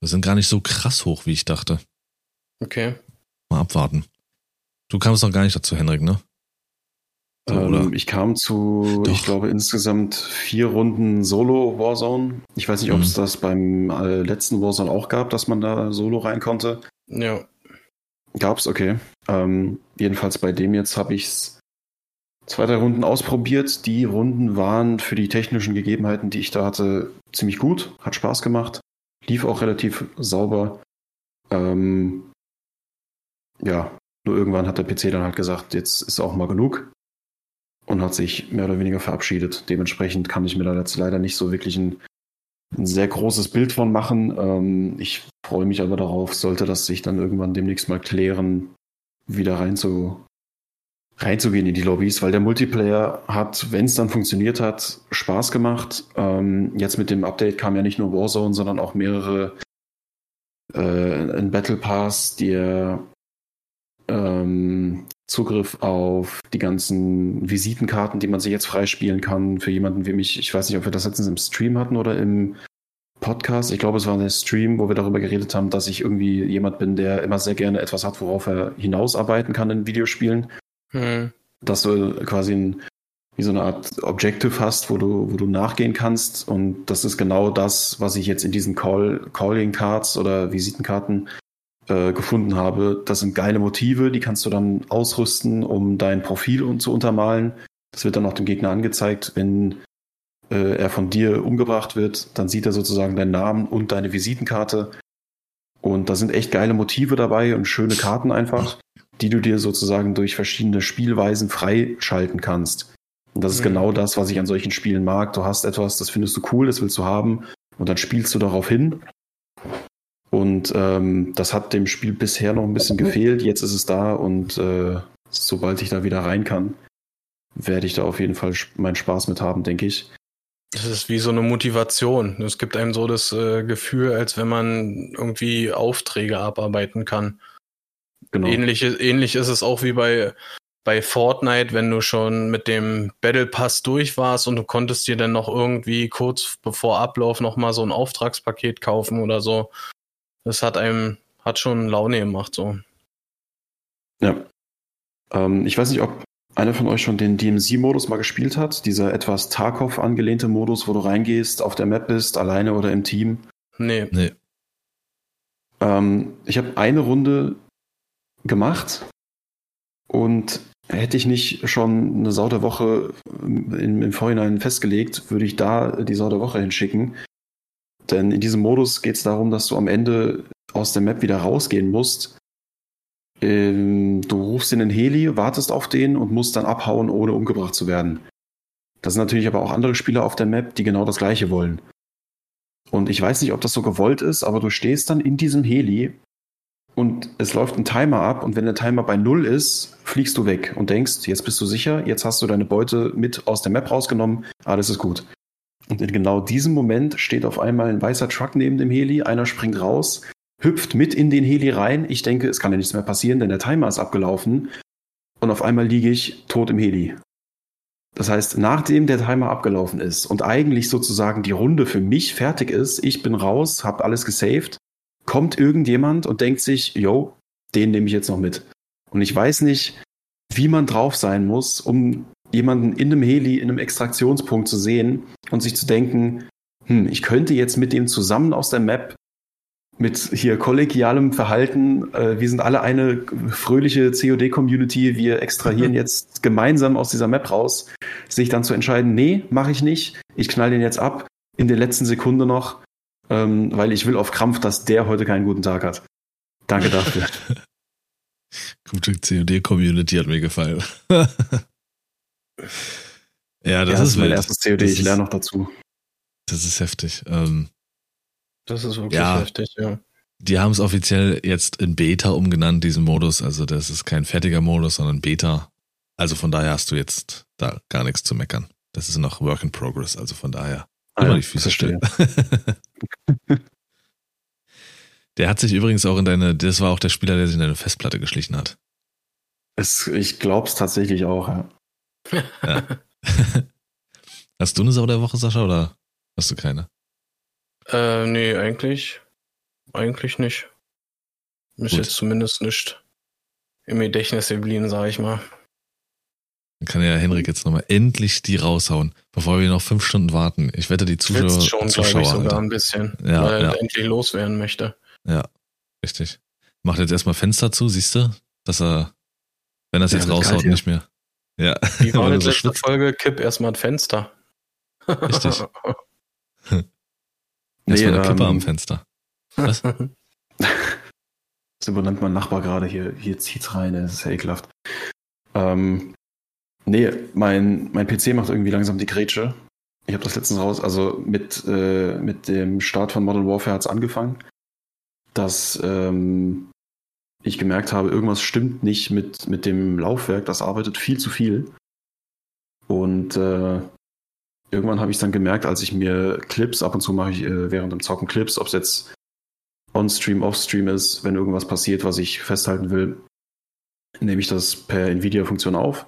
Das sind gar nicht so krass hoch, wie ich dachte. Okay. Mal abwarten. Du kamst noch gar nicht dazu, Henrik, ne? So, ähm, ich kam zu, Doch. ich glaube, insgesamt vier Runden Solo Warzone. Ich weiß nicht, ob es mhm. das beim äh, letzten Warzone auch gab, dass man da Solo rein konnte. Ja. Gab's, okay. Ähm, jedenfalls bei dem jetzt habe ich's zwei, drei Runden ausprobiert. Die Runden waren für die technischen Gegebenheiten, die ich da hatte, ziemlich gut. Hat Spaß gemacht. Lief auch relativ sauber. Ähm, ja, nur irgendwann hat der PC dann halt gesagt, jetzt ist auch mal genug. Und hat sich mehr oder weniger verabschiedet. Dementsprechend kann ich mir da jetzt leider nicht so wirklich ein, ein sehr großes Bild von machen. Ähm, ich freue mich aber darauf, sollte das sich dann irgendwann demnächst mal klären, wieder rein zu, reinzugehen in die Lobbys, weil der Multiplayer hat, wenn es dann funktioniert hat, Spaß gemacht. Ähm, jetzt mit dem Update kam ja nicht nur Warzone, sondern auch mehrere äh, ein Battle Pass, der ähm, Zugriff auf die ganzen Visitenkarten, die man sich jetzt freispielen kann für jemanden wie mich. Ich weiß nicht, ob wir das letztens im Stream hatten oder im Podcast. Ich glaube, es war der Stream, wo wir darüber geredet haben, dass ich irgendwie jemand bin, der immer sehr gerne etwas hat, worauf er hinausarbeiten kann in Videospielen. Hm. Dass du quasi ein, wie so eine Art Objective hast, wo du, wo du nachgehen kannst. Und das ist genau das, was ich jetzt in diesen Call, Calling Cards oder Visitenkarten äh, gefunden habe. Das sind geile Motive, die kannst du dann ausrüsten, um dein Profil zu untermalen. Das wird dann auch dem Gegner angezeigt, wenn äh, er von dir umgebracht wird, dann sieht er sozusagen deinen Namen und deine Visitenkarte. Und da sind echt geile Motive dabei und schöne Karten einfach, die du dir sozusagen durch verschiedene Spielweisen freischalten kannst. Und das ist mhm. genau das, was ich an solchen Spielen mag. Du hast etwas, das findest du cool, das willst du haben und dann spielst du darauf hin. Und ähm, das hat dem Spiel bisher noch ein bisschen gefehlt. Jetzt ist es da und äh, sobald ich da wieder rein kann, werde ich da auf jeden Fall meinen Spaß mit haben, denke ich. Das ist wie so eine Motivation. Es gibt einem so das äh, Gefühl, als wenn man irgendwie Aufträge abarbeiten kann. Genau. Ähnlich, ähnlich ist es auch wie bei, bei Fortnite, wenn du schon mit dem Battle Pass durch warst und du konntest dir dann noch irgendwie kurz bevor Ablauf nochmal so ein Auftragspaket kaufen oder so. Das hat einem, hat schon Laune gemacht, so. Ja. Ähm, ich weiß nicht, ob einer von euch schon den DMZ-Modus mal gespielt hat? Dieser etwas Tarkov angelehnte Modus, wo du reingehst, auf der Map bist, alleine oder im Team? Nee. Nee. Ähm, ich habe eine Runde gemacht und hätte ich nicht schon eine Sau der Woche im, im Vorhinein festgelegt, würde ich da die Sau der Woche hinschicken. Denn in diesem Modus geht es darum, dass du am Ende aus der Map wieder rausgehen musst ähm, du rufst in den Heli, wartest auf den und musst dann abhauen, ohne umgebracht zu werden. Das sind natürlich aber auch andere Spieler auf der Map, die genau das gleiche wollen. Und ich weiß nicht, ob das so gewollt ist, aber du stehst dann in diesem Heli und es läuft ein Timer ab und wenn der Timer bei Null ist, fliegst du weg und denkst, jetzt bist du sicher, jetzt hast du deine Beute mit aus der Map rausgenommen, alles ist gut. Und in genau diesem Moment steht auf einmal ein weißer Truck neben dem Heli, einer springt raus, hüpft mit in den Heli rein. Ich denke, es kann ja nichts mehr passieren, denn der Timer ist abgelaufen. Und auf einmal liege ich tot im Heli. Das heißt, nachdem der Timer abgelaufen ist und eigentlich sozusagen die Runde für mich fertig ist, ich bin raus, habe alles gesaved, kommt irgendjemand und denkt sich, yo, den nehme ich jetzt noch mit. Und ich weiß nicht, wie man drauf sein muss, um jemanden in einem Heli, in einem Extraktionspunkt zu sehen und sich zu denken, hm, ich könnte jetzt mit dem zusammen aus der Map mit hier kollegialem Verhalten. Äh, wir sind alle eine fröhliche COD-Community. Wir extrahieren mhm. jetzt gemeinsam aus dieser Map raus. Sich dann zu entscheiden, nee, mache ich nicht. Ich knall den jetzt ab in der letzten Sekunde noch, ähm, weil ich will auf Krampf, dass der heute keinen guten Tag hat. Danke dafür. Gute COD-Community hat mir gefallen. ja, das, ja, das ist mein erstes COD. Ich lerne noch dazu. Das ist heftig. Ähm, das ist wirklich ja, heftig, ja. Die haben es offiziell jetzt in Beta umgenannt, diesen Modus. Also das ist kein fertiger Modus, sondern Beta. Also von daher hast du jetzt da gar nichts zu meckern. Das ist noch Work in Progress, also von daher ah, immer ja, die Füße still. der hat sich übrigens auch in deine, das war auch der Spieler, der sich in deine Festplatte geschlichen hat. Es, ich glaub's tatsächlich auch, ja. ja. Hast du eine Sau der Woche, Sascha, oder hast du keine? Äh, nee, eigentlich. Eigentlich nicht. Ist jetzt zumindest nicht im Gedächtnis geblieben, sag ich mal. Dann kann ja Henrik jetzt nochmal endlich die raushauen, bevor wir noch fünf Stunden warten. Ich wette, die Zuschauer. Jetzt schon, Zuschauer ich, sogar ein bisschen, ja, weil ja. er endlich loswerden möchte. Ja, richtig. Macht jetzt erstmal Fenster zu, siehst du? Dass er, wenn er es ja, jetzt raushaut, nicht mehr. Ja. Wie war die letzte so Folge? Kipp erstmal ein Fenster. Richtig. Erstmal nee, eine Kippe ähm, am Fenster. Was? das übernimmt mein Nachbar gerade hier. Hier zieht's rein, das ist ja ekelhaft. Ähm, nee, mein, mein PC macht irgendwie langsam die Grätsche. Ich habe das letztens raus, also mit, äh, mit dem Start von Modern Warfare hat's angefangen, dass ähm, ich gemerkt habe, irgendwas stimmt nicht mit, mit dem Laufwerk, das arbeitet viel zu viel. Und äh, irgendwann habe ich dann gemerkt, als ich mir Clips, ab und zu mache ich äh, während dem Zocken Clips, ob es jetzt on-stream, off-stream ist, wenn irgendwas passiert, was ich festhalten will, nehme ich das per Nvidia-Funktion auf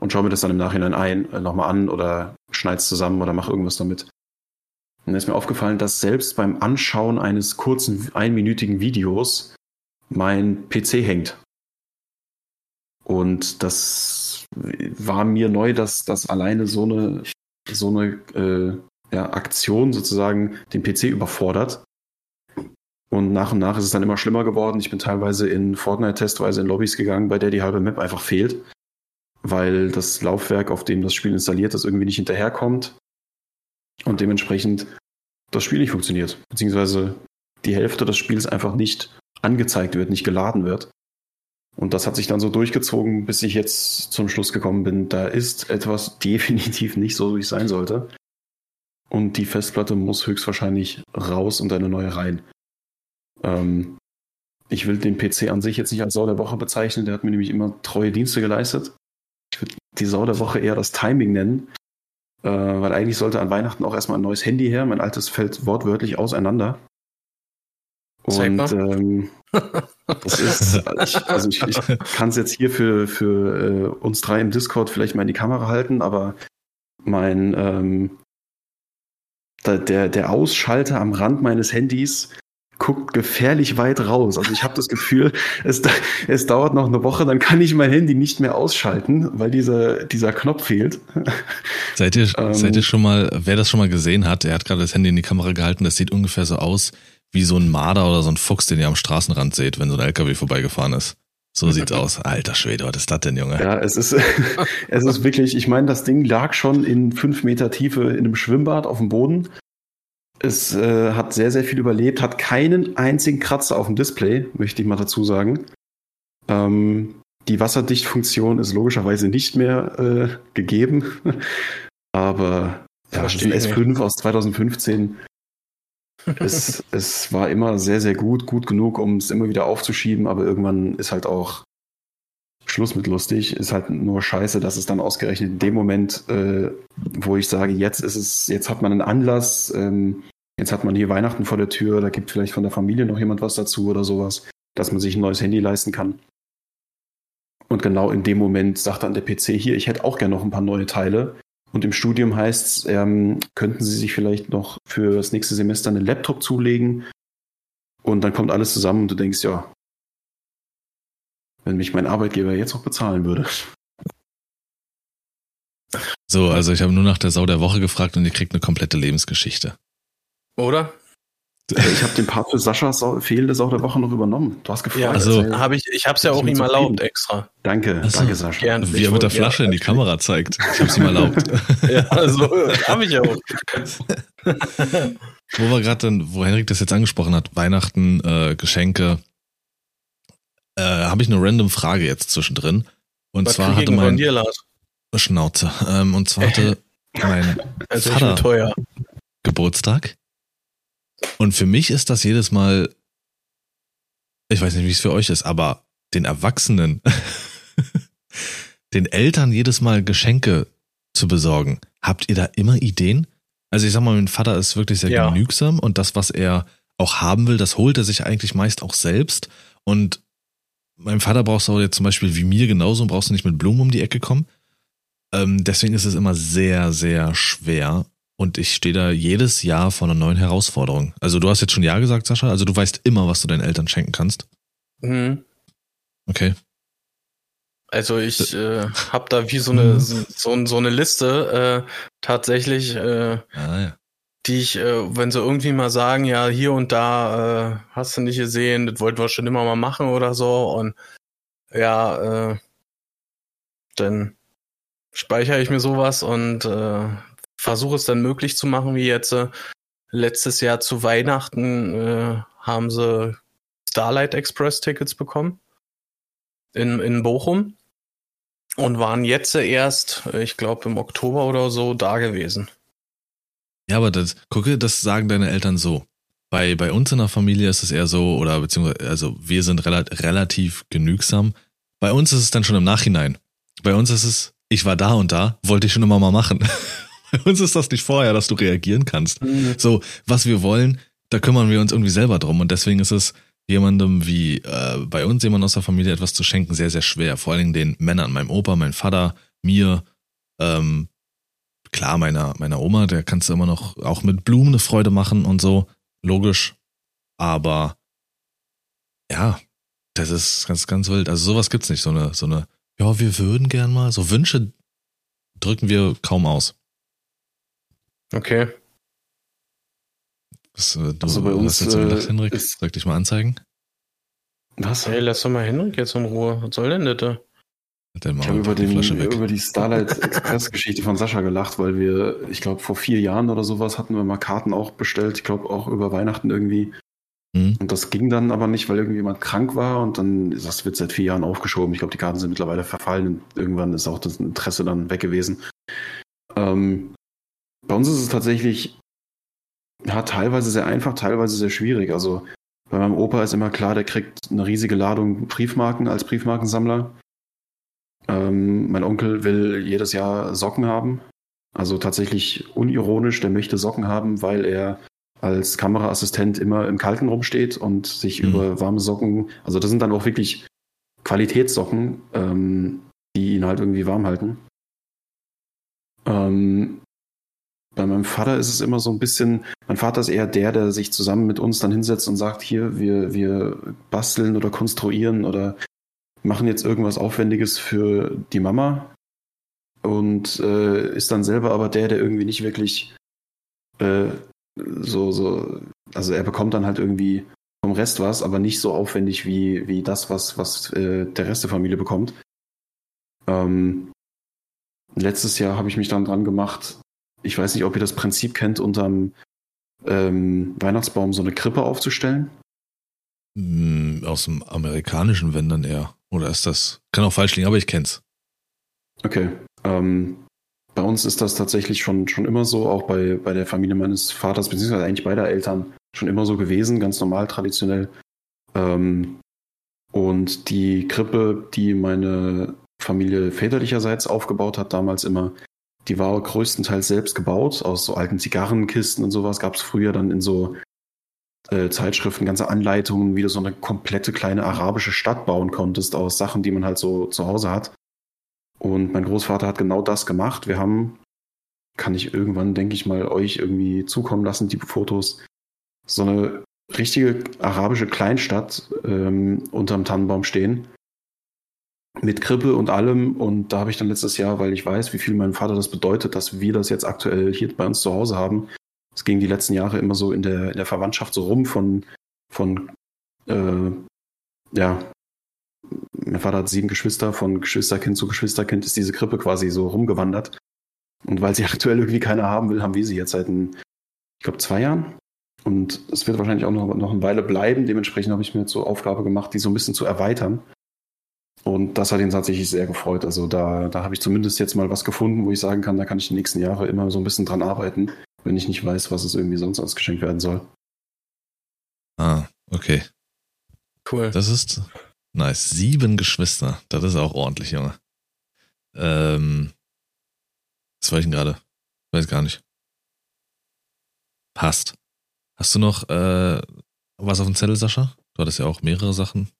und schaue mir das dann im Nachhinein ein, äh, nochmal an oder schneide es zusammen oder mache irgendwas damit. Und dann ist mir aufgefallen, dass selbst beim Anschauen eines kurzen einminütigen Videos mein PC hängt. Und das war mir neu, dass das alleine so eine, so eine äh, ja, Aktion sozusagen den PC überfordert. Und nach und nach ist es dann immer schlimmer geworden. Ich bin teilweise in Fortnite-Testweise in Lobbys gegangen, bei der die halbe Map einfach fehlt, weil das Laufwerk, auf dem das Spiel installiert ist, irgendwie nicht hinterherkommt. Und dementsprechend das Spiel nicht funktioniert. Beziehungsweise die Hälfte des Spiels einfach nicht angezeigt wird, nicht geladen wird. Und das hat sich dann so durchgezogen, bis ich jetzt zum Schluss gekommen bin, da ist etwas definitiv nicht so, wie es sein sollte. Und die Festplatte muss höchstwahrscheinlich raus und eine neue rein. Ähm, ich will den PC an sich jetzt nicht als Sau der Woche bezeichnen, der hat mir nämlich immer treue Dienste geleistet. Ich würde die Sau der Woche eher das Timing nennen, äh, weil eigentlich sollte an Weihnachten auch erstmal ein neues Handy her. Mein altes fällt wortwörtlich auseinander. Und ähm, das ist, ich, also ich, ich kann es jetzt hier für, für äh, uns drei im Discord vielleicht mal in die Kamera halten, aber mein ähm, der, der Ausschalter am Rand meines Handys guckt gefährlich weit raus. Also ich habe das Gefühl, es, es dauert noch eine Woche, dann kann ich mein Handy nicht mehr ausschalten, weil dieser, dieser Knopf fehlt. Seid ihr, ähm, seid ihr schon mal, wer das schon mal gesehen hat, er hat gerade das Handy in die Kamera gehalten, das sieht ungefähr so aus wie so ein Marder oder so ein Fuchs, den ihr am Straßenrand seht, wenn so ein LKW vorbeigefahren ist. So sieht's aus. Alter Schwede, was ist das denn, Junge? Ja, es ist, es ist wirklich, ich meine, das Ding lag schon in fünf Meter Tiefe in einem Schwimmbad auf dem Boden es äh, hat sehr, sehr viel überlebt, hat keinen einzigen Kratzer auf dem Display, möchte ich mal dazu sagen. Ähm, die Wasserdichtfunktion ist logischerweise nicht mehr äh, gegeben. Aber ja, das ein S5 aus 2015. es, es war immer sehr, sehr gut, gut genug, um es immer wieder aufzuschieben, aber irgendwann ist halt auch Schluss mit lustig. Ist halt nur scheiße, dass es dann ausgerechnet in dem Moment, äh, wo ich sage, jetzt ist es, jetzt hat man einen Anlass, ähm, jetzt hat man hier Weihnachten vor der Tür, da gibt vielleicht von der Familie noch jemand was dazu oder sowas, dass man sich ein neues Handy leisten kann. Und genau in dem Moment sagt dann der PC hier, ich hätte auch gerne noch ein paar neue Teile. Und im Studium heißt es, ähm, könnten Sie sich vielleicht noch für das nächste Semester einen Laptop zulegen. Und dann kommt alles zusammen und du denkst, ja, wenn mich mein Arbeitgeber jetzt noch bezahlen würde. So, also ich habe nur nach der Sau der Woche gefragt und ihr kriegt eine komplette Lebensgeschichte. Oder? Ich habe den Part für Saschas fehlende Sau der Woche noch übernommen. Du hast gefragt. Ja, also habe ich, ich habe es ja auch ihm erlaubt extra. Danke, also, danke Sascha. Gern. Wie er mit der Flasche ja, in die Kamera zeigt. Ich habe es ihm erlaubt. ja, also habe ich auch. wo wir gerade dann, wo Henrik das jetzt angesprochen hat, Weihnachten, äh, Geschenke, äh, habe ich eine random Frage jetzt zwischendrin. Und Was zwar hatte mein Schnauze. Ähm, und zwar hatte mein also Vater Geburtstag. Und für mich ist das jedes Mal, ich weiß nicht, wie es für euch ist, aber den Erwachsenen, den Eltern jedes Mal Geschenke zu besorgen. Habt ihr da immer Ideen? Also ich sag mal, mein Vater ist wirklich sehr ja. genügsam und das, was er auch haben will, das holt er sich eigentlich meist auch selbst. Und meinem Vater brauchst du jetzt zum Beispiel wie mir genauso, brauchst du nicht mit Blumen um die Ecke kommen. Ähm, deswegen ist es immer sehr, sehr schwer. Und ich stehe da jedes Jahr vor einer neuen Herausforderung. Also du hast jetzt schon Ja gesagt, Sascha. Also du weißt immer, was du deinen Eltern schenken kannst. Mhm. Okay. Also ich äh, habe da wie so eine mhm. so, so eine Liste äh, tatsächlich, äh, ah, ja die ich, äh, wenn sie irgendwie mal sagen, ja, hier und da äh, hast du nicht gesehen, das wollten wir schon immer mal machen oder so und ja, äh, dann speichere ich mir sowas und äh, versuche es dann möglich zu machen, wie jetzt äh, letztes Jahr zu Weihnachten äh, haben sie Starlight Express Tickets bekommen in, in Bochum und waren jetzt erst, äh, ich glaube im Oktober oder so, da gewesen. Ja, aber das, gucke, das sagen deine Eltern so. Bei, bei uns in der Familie ist es eher so, oder beziehungsweise, also wir sind relativ, relativ genügsam. Bei uns ist es dann schon im Nachhinein. Bei uns ist es, ich war da und da, wollte ich schon immer mal machen. bei uns ist das nicht vorher, dass du reagieren kannst. Mhm. So, was wir wollen, da kümmern wir uns irgendwie selber drum. Und deswegen ist es, jemandem wie äh, bei uns, jemand aus der Familie, etwas zu schenken, sehr, sehr schwer. Vor allen Dingen den Männern, meinem Opa, mein Vater, mir, ähm, klar, meiner, meiner Oma, der kannst du immer noch auch mit Blumen eine Freude machen und so, logisch. Aber ja, das ist ganz, ganz wild. Also sowas gibt's nicht. So eine, so eine, ja, wir würden gern mal, so Wünsche drücken wir kaum aus. Okay. Was, äh, du, Also bei uns, hast jetzt gedacht, äh, Henrik? Soll ich dich mal anzeigen? Was? Hey, lass doch mal Henrik jetzt in Ruhe. Was soll denn das? da? Hat der mal Ich habe über, den, über die Starlight Express Geschichte von Sascha gelacht, weil wir, ich glaube, vor vier Jahren oder sowas hatten wir mal Karten auch bestellt. Ich glaube auch über Weihnachten irgendwie. Hm? Und das ging dann aber nicht, weil irgendjemand krank war und dann das wird seit vier Jahren aufgeschoben. Ich glaube, die Karten sind mittlerweile verfallen und irgendwann ist auch das Interesse dann weg gewesen. Ähm, bei uns ist es tatsächlich ja, teilweise sehr einfach, teilweise sehr schwierig. Also bei meinem Opa ist immer klar, der kriegt eine riesige Ladung Briefmarken als Briefmarkensammler. Ähm, mein Onkel will jedes Jahr Socken haben. Also tatsächlich unironisch, der möchte Socken haben, weil er als Kameraassistent immer im Kalten rumsteht und sich Mhm. über warme Socken, also das sind dann auch wirklich Qualitätssocken, ähm, die ihn halt irgendwie warm halten. Ähm, bei meinem Vater ist es immer so ein bisschen, mein Vater ist eher der, der sich zusammen mit uns dann hinsetzt und sagt, hier, wir, wir basteln oder konstruieren oder machen jetzt irgendwas Aufwendiges für die Mama und äh, ist dann selber aber der, der irgendwie nicht wirklich äh, so, so, also er bekommt dann halt irgendwie vom Rest was, aber nicht so aufwendig wie, wie das, was, was äh, der Rest der Familie bekommt. Ähm, letztes Jahr habe ich mich dann dran gemacht, ich weiß nicht, ob ihr das Prinzip kennt, unterm ähm, Weihnachtsbaum so eine Krippe aufzustellen. Hm, Aus dem amerikanischen, wenn dann eher. Oder ist das, kann auch falsch liegen, aber ich kenn's. Okay. Ähm, bei uns ist das tatsächlich schon, schon immer so, auch bei, bei der Familie meines Vaters, beziehungsweise eigentlich beider Eltern, schon immer so gewesen, ganz normal, traditionell. Ähm, und die Krippe, die meine Familie väterlicherseits aufgebaut hat, damals immer, die war größtenteils selbst gebaut, aus so alten Zigarrenkisten und sowas. Gab es früher dann in so äh, Zeitschriften ganze Anleitungen, wie du so eine komplette kleine arabische Stadt bauen konntest, aus Sachen, die man halt so zu Hause hat. Und mein Großvater hat genau das gemacht. Wir haben, kann ich irgendwann, denke ich mal, euch irgendwie zukommen lassen, die Fotos, so eine richtige arabische Kleinstadt ähm, unterm Tannenbaum stehen. Mit Krippe und allem. Und da habe ich dann letztes Jahr, weil ich weiß, wie viel meinem Vater das bedeutet, dass wir das jetzt aktuell hier bei uns zu Hause haben. Es ging die letzten Jahre immer so in der, in der Verwandtschaft so rum von, von äh, ja, mein Vater hat sieben Geschwister, von Geschwisterkind zu Geschwisterkind ist diese Krippe quasi so rumgewandert. Und weil sie aktuell irgendwie keiner haben will, haben wir sie jetzt seit, ein, ich glaube, zwei Jahren. Und es wird wahrscheinlich auch noch, noch eine Weile bleiben. Dementsprechend habe ich mir zur Aufgabe gemacht, die so ein bisschen zu erweitern. Und das hat ihn tatsächlich sehr gefreut. Also da, da habe ich zumindest jetzt mal was gefunden, wo ich sagen kann, da kann ich die nächsten Jahre immer so ein bisschen dran arbeiten, wenn ich nicht weiß, was es irgendwie sonst ausgeschenkt werden soll. Ah, okay. Cool. Das ist nice. Sieben Geschwister. Das ist auch ordentlich, Junge. Ähm, was war ich denn gerade? Weiß gar nicht. Passt. Hast du noch äh, was auf dem Zettel, Sascha? Du hattest ja auch mehrere Sachen.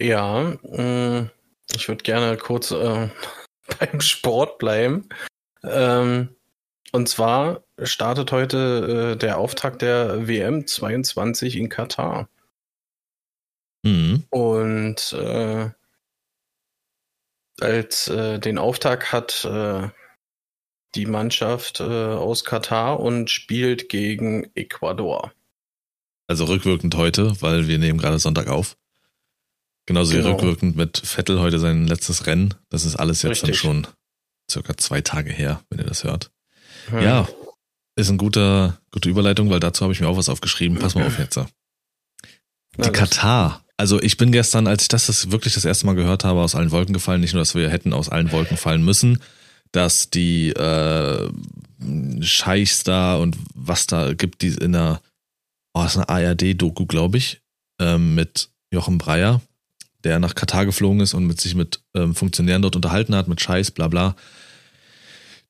Ja, mh, ich würde gerne kurz äh, beim Sport bleiben. Ähm, und zwar startet heute äh, der Auftakt der WM 22 in Katar. Mhm. Und äh, als äh, den Auftakt hat äh, die Mannschaft äh, aus Katar und spielt gegen Ecuador. Also rückwirkend heute, weil wir nehmen gerade Sonntag auf. Genauso wie Genau. rückwirkend mit Vettel heute sein letztes Rennen. Das ist alles jetzt Richtig. dann schon circa zwei Tage her, wenn ihr das hört. Hm. Ja, ist eine gute, gute Überleitung, weil dazu habe ich mir auch was aufgeschrieben. Pass mal auf jetzt. Die Katar. Also ich bin gestern, als ich das, das wirklich das erste Mal gehört habe, aus allen Wolken gefallen. Nicht nur, dass wir hätten aus allen Wolken fallen müssen, dass die äh, Scheichs da und was da gibt, die in der, oh, ist eine ARD-Doku, glaube ich, ähm, mit Jochen Breyer, der nach Katar geflogen ist und mit sich mit ähm, Funktionären dort unterhalten hat, mit Scheiß, bla bla.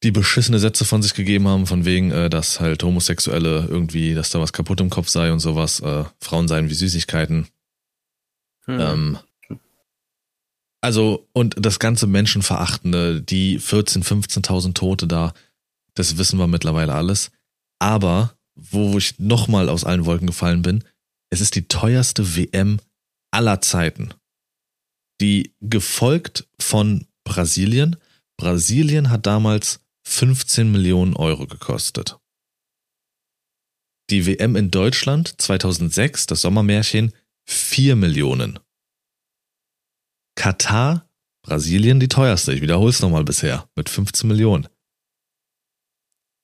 Die beschissene Sätze von sich gegeben haben, von wegen, äh, dass halt Homosexuelle irgendwie, dass da was kaputt im Kopf sei und sowas, äh, Frauen seien wie Süßigkeiten. Hm. Ähm, also, und das ganze Menschenverachtende, die 14, 15.000 Tote da, das wissen wir mittlerweile alles. Aber, wo, wo ich nochmal aus allen Wolken gefallen bin, es ist die teuerste WM aller Zeiten. Die gefolgt von Brasilien. Brasilien hat damals 15 Millionen Euro gekostet. Die WM in Deutschland 2006, das Sommermärchen, 4 Millionen. Katar, Brasilien die teuerste, ich wiederhole es nochmal bisher, mit 15 Millionen.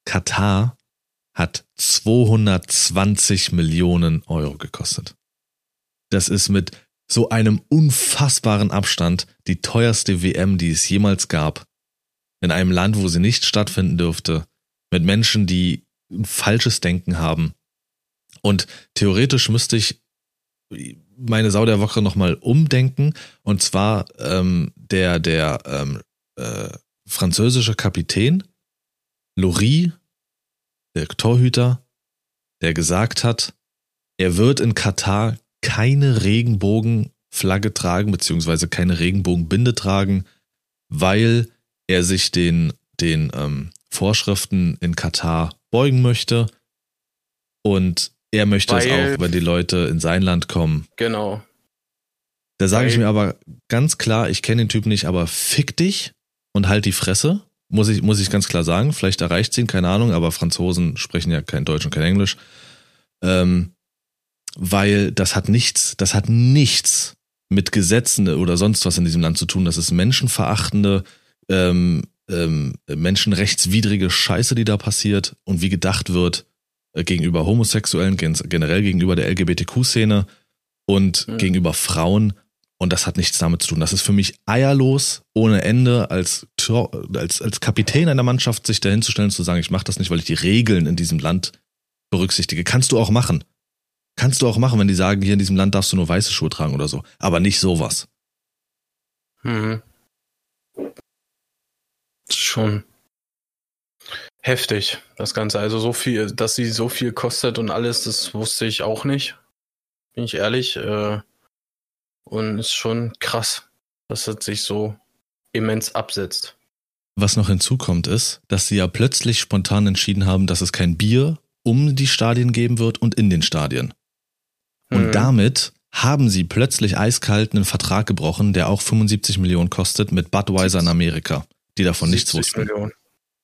Katar hat 220 Millionen Euro gekostet. Das ist mit so einem unfassbaren Abstand die teuerste WM, die es jemals gab. In einem Land, wo sie nicht stattfinden dürfte. Mit Menschen, die ein falsches Denken haben. Und theoretisch müsste ich meine Sau der Woche nochmal umdenken. Und zwar ähm, der, der ähm, äh, französische Kapitän, Lori, der Torhüter, der gesagt hat, er wird in Katar keine Regenbogenflagge tragen, beziehungsweise keine Regenbogenbinde tragen, weil er sich den, den ähm, Vorschriften in Katar beugen möchte. Und er möchte Weil- es auch, wenn die Leute in sein Land kommen. Genau. Da sage ich mir aber ganz klar, ich kenne den Typ nicht, aber fick dich und halt die Fresse. Muss ich, muss ich ganz klar sagen. Vielleicht erreicht ihn, keine Ahnung, aber Franzosen sprechen ja kein Deutsch und kein Englisch. Ähm, weil das hat nichts, das hat nichts mit Gesetzen oder sonst was in diesem Land zu tun. Das ist menschenverachtende, ähm, ähm, menschenrechtswidrige Scheiße, die da passiert und wie gedacht wird äh, gegenüber Homosexuellen, gen generell gegenüber der LGBTQ-Szene und Mhm. gegenüber Frauen. Und das hat nichts damit zu tun. Das ist für mich eierlos, ohne Ende, als, als, als Kapitän einer Mannschaft sich dahinzustellen und zu sagen, ich mache das nicht, weil ich die Regeln in diesem Land berücksichtige. Kannst du auch machen. Kannst du auch machen, wenn die sagen, hier in diesem Land darfst du nur weiße Schuhe tragen oder so. Aber nicht sowas. Mhm. Schon heftig, das Ganze. Also so viel, dass sie so viel kostet und alles, das wusste ich auch nicht. Bin ich ehrlich. Äh, und ist schon krass, dass es sich so immens absetzt. Was noch hinzukommt ist, dass sie ja plötzlich spontan entschieden haben, dass es kein Bier um die Stadien geben wird und in den Stadien. Und Mhm. damit haben sie plötzlich eiskalt einen Vertrag gebrochen, der auch 75 Millionen kostet mit Budweiser in Amerika, die davon nichts 70 wussten. Millionen.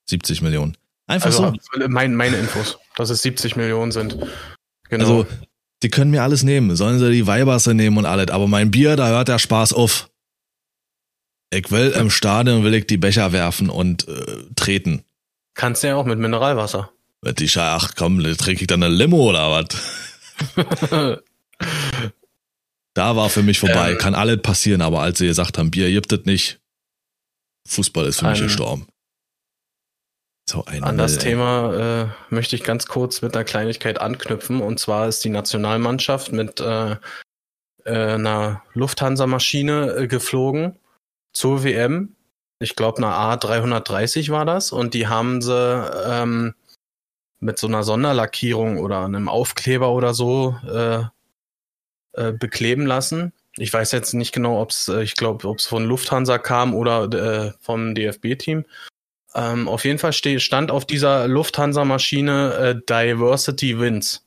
70 Millionen. Einfach Also so. mein, meine Infos, dass es 70 Millionen sind. Genau. Also, die können mir alles nehmen. Sollen sie die Weiberse nehmen und alles. Aber mein Bier, da hört der Spaß auf. Ich will im Stadion, will ich die Becher werfen und äh, treten. Kannst du ja auch mit Mineralwasser. Wird die ach komm, trinke ich dann eine Limo oder was? Da war für mich vorbei. Ähm. Kann alles passieren, aber als sie gesagt haben, Bier gibt es nicht. Fußball ist für mich gestorben. So ein An das ey. Thema äh, möchte ich ganz kurz mit einer Kleinigkeit anknüpfen. Und zwar ist die Nationalmannschaft mit äh, äh, einer Lufthansa-Maschine äh, geflogen zur WM. Ich glaube, eine A330 war das. Und die haben sie ähm, mit so einer Sonderlackierung oder einem Aufkleber oder so äh, äh, bekleben lassen. Ich weiß jetzt nicht genau, ob es, äh, ich glaube, ob es von Lufthansa kam oder äh, vom DFB-Team. Ähm, auf jeden Fall ste stand auf dieser Lufthansa-Maschine äh, Diversity Wins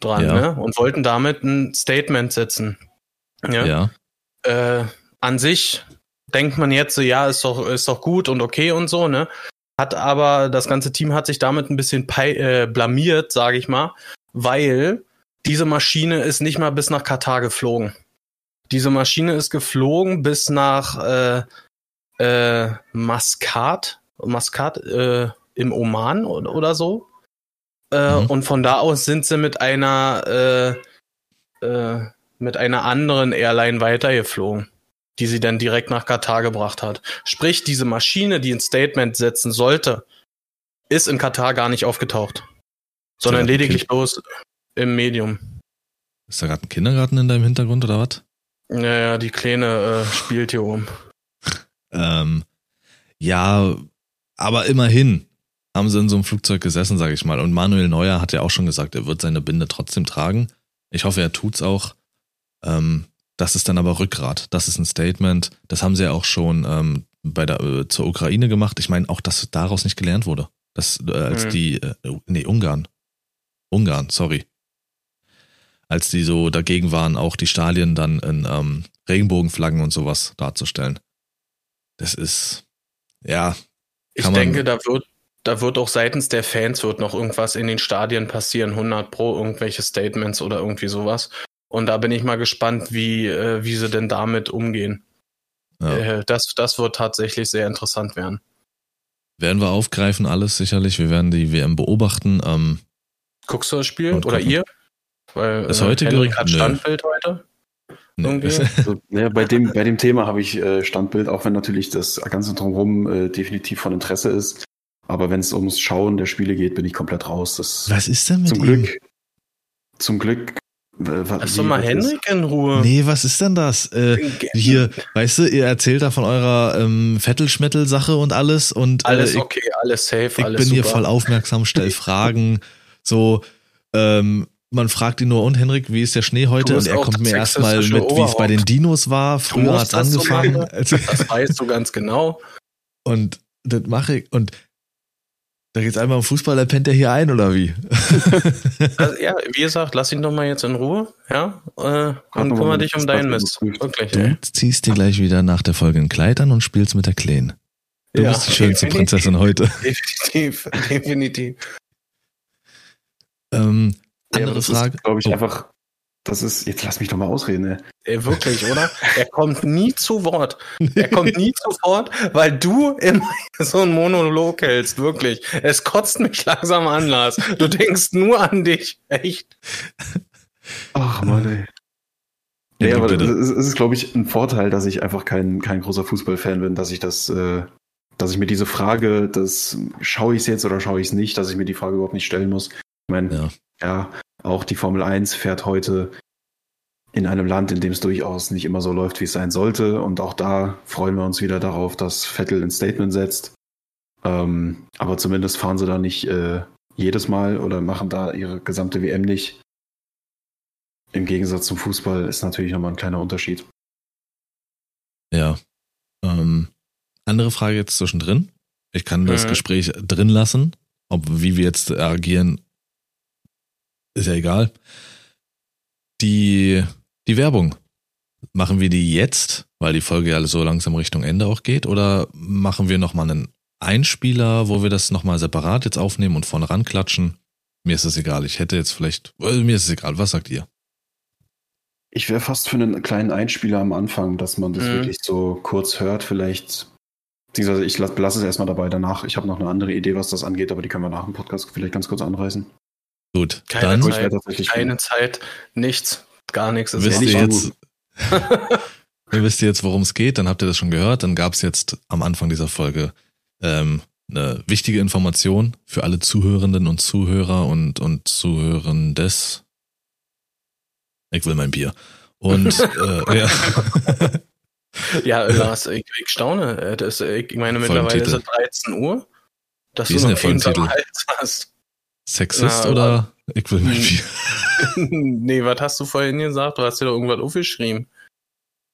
dran, Ja. ne? Und wollten damit ein Statement setzen. Ja. Ja. Äh, an sich denkt man jetzt so, ja, ist doch, ist doch gut und okay und so, ne? Hat aber, das ganze Team hat sich damit ein bisschen äh, blamiert, sage ich mal, weil diese Maschine ist nicht mal bis nach Katar geflogen. Diese Maschine ist geflogen bis nach äh, äh, Maskat, Maskat äh, im Oman oder, oder so. Äh, Mhm. Und von da aus sind sie mit einer äh, äh, mit einer anderen Airline weitergeflogen, die sie dann direkt nach Katar gebracht hat. Sprich, diese Maschine, die ein Statement setzen sollte, ist in Katar gar nicht aufgetaucht, sondern lediglich bloß im Medium. Ist da gerade ein Kindergarten in deinem Hintergrund oder was? Ja, ja, die Kleine äh, spielt hier oben. Ähm, ja, aber immerhin haben sie in so einem Flugzeug gesessen, sage ich mal. Und Manuel Neuer hat ja auch schon gesagt, er wird seine Binde trotzdem tragen. Ich hoffe, er tut's auch. Ähm, das ist dann aber Rückgrat. Das ist ein Statement. Das haben sie ja auch schon ähm, bei der äh, zur Ukraine gemacht. Ich meine auch, dass daraus nicht gelernt wurde. Das äh, als Mhm. die äh, nee Ungarn, Ungarn, sorry, als die so dagegen waren, auch die Stadien dann in ähm, Regenbogenflaggen und sowas darzustellen. Das ist ja Ich denke, da wird, da wird auch seitens der Fans wird noch irgendwas in den Stadien passieren, 100 pro, irgendwelche Statements oder irgendwie sowas. Und da bin ich mal gespannt, wie, äh, wie sie denn damit umgehen. ja. Äh, das, das wird tatsächlich sehr interessant werden. werden wir aufgreifen alles sicherlich. Wir werden die WM beobachten. Ähm, Guckst du das Spiel? Oder gucken. ihr? Weil Das äh, heutige? Henrik hat. Standbild heute. nee. Irgendwie? Also, ja, bei, dem, bei dem Thema habe ich äh, Standbild, auch wenn natürlich das Ganze drumherum äh, definitiv von Interesse ist. Aber wenn es ums Schauen der Spiele geht, bin ich komplett raus. Das Was ist denn mit zum ihm? Glück. Zum Glück. Äh, Lass wie- doch mal ist- Henrik in Ruhe. Nee, was ist denn das? Äh, hier, weißt du, ihr erzählt da von eurer ähm, Vettelschmettel-Sache und alles und Alles äh, ich, okay, alles safe, ich alles bin hier super. voll aufmerksam, stell Fragen. So, ähm, man fragt ihn nur, und Henrik, wie ist der Schnee heute? Und er kommt mir erstmal mit, wie es bei den. Dinos war. Früher das so angefangen. machen. Das weißt du ganz genau. und das mache ich. Und da geht's einmal um Fußball, da pennt er hier ein, oder wie? Also, ja, wie gesagt, lass ihn doch mal jetzt in Ruhe, ja? Äh, und kümmere dich um deinen Mist. Wirklich, Du ey. ziehst dir gleich wieder nach der Folge ein Kleid an und spielst mit der Kleen. Du Ja, bist die schönste definitiv. Prinzessin heute. Definitiv, definitiv. Ähm, andere das Frage. ist, glaube ich, Oh. einfach. Das ist, jetzt lass mich doch mal ausreden, ey. Ey, wirklich, oder? Er kommt nie zu Wort. Er kommt nie zu Wort, weil du immer so einen Monolog hältst, wirklich. Es kotzt mich langsam an, Lars. Du denkst nur an dich. Echt. Ach Mann, ey. Ja, du aber bitte. es ist, es ist glaube ich, ein Vorteil, dass ich einfach kein, kein großer Fußballfan bin, dass ich das, äh, dass ich mir diese Frage, das schaue ich es jetzt oder schaue ich es nicht, dass ich mir die Frage überhaupt nicht stellen muss. Ich meine, Ja. Ja, auch die Formel 1 fährt heute in einem Land, in dem es durchaus nicht immer so läuft, wie es sein sollte. Und auch da freuen wir uns wieder darauf, dass Vettel ein Statement setzt. Ähm, aber zumindest fahren sie da nicht äh, jedes Mal oder machen da ihre gesamte WM nicht. Im Gegensatz zum Fußball ist natürlich nochmal ein kleiner Unterschied. Ja. Ähm, andere Frage jetzt zwischendrin. Ich kann das Mhm. Gespräch drin lassen. Ob wie wir jetzt agieren, ist ja egal. Die, die Werbung. Machen wir die jetzt, weil die Folge ja so langsam Richtung Ende auch geht, oder machen wir nochmal einen Einspieler, wo wir das nochmal separat jetzt aufnehmen und vorne ranklatschen? Mir ist es egal. Ich hätte jetzt vielleicht, äh, mir ist es egal. Was sagt ihr? Ich wäre fast für einen kleinen Einspieler am Anfang, dass man das Mhm. wirklich so kurz hört, vielleicht. Beziehungsweise ich lasse lass es erstmal dabei danach. Ich habe noch eine andere Idee, was das angeht, aber die können wir nach dem Podcast vielleicht ganz kurz anreißen. Gut, Keine dann Zeit. wär tatsächlich Keine Zeit, nichts, gar nichts. Wisst ihr jetzt, wisst ihr jetzt, worum es geht, dann habt ihr das schon gehört. Dann gab es jetzt am Anfang dieser Folge ähm, eine wichtige Information für alle Zuhörenden und Zuhörer und, und Zuhörendes. Ich will mein Bier. Und äh, ja. Ja, Lars, ich, ich staune. Äh, Das, ich meine, mittlerweile ist es 13 Uhr. Dass Wie du noch hinterm Folgentitel? Hals hast. Sexist Na, oder ich will mein. Bier. nee, was hast du vorhin gesagt? Du hast dir doch irgendwas aufgeschrieben.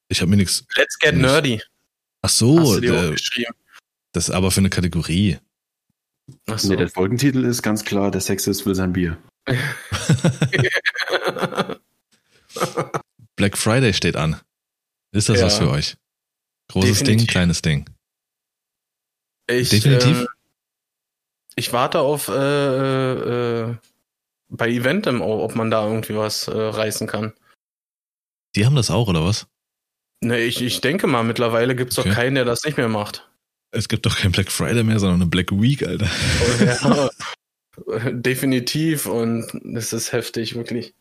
Ich habe mir nichts. Let's get Nicht. nerdy. Ach hast so, du dir aufgeschrieben. das ist aber für eine Kategorie. Ach so. Nee, der Folgentitel ist ganz klar, der Sexist will sein Bier. Black Friday steht an. Ist das Ja. was für euch? Großes Ding, Definitiv. kleines Ding. ich, Definitiv. Ähm, ich warte auf äh, äh, bei Eventim, ob man da irgendwie was äh, reißen kann. Die haben das auch, oder was? Ne, ich, ich denke mal, mittlerweile gibt's Okay. doch keinen, der das nicht mehr macht. Es gibt doch kein Black Friday mehr, sondern eine Black Week, Alter. ja, definitiv und es ist heftig, wirklich.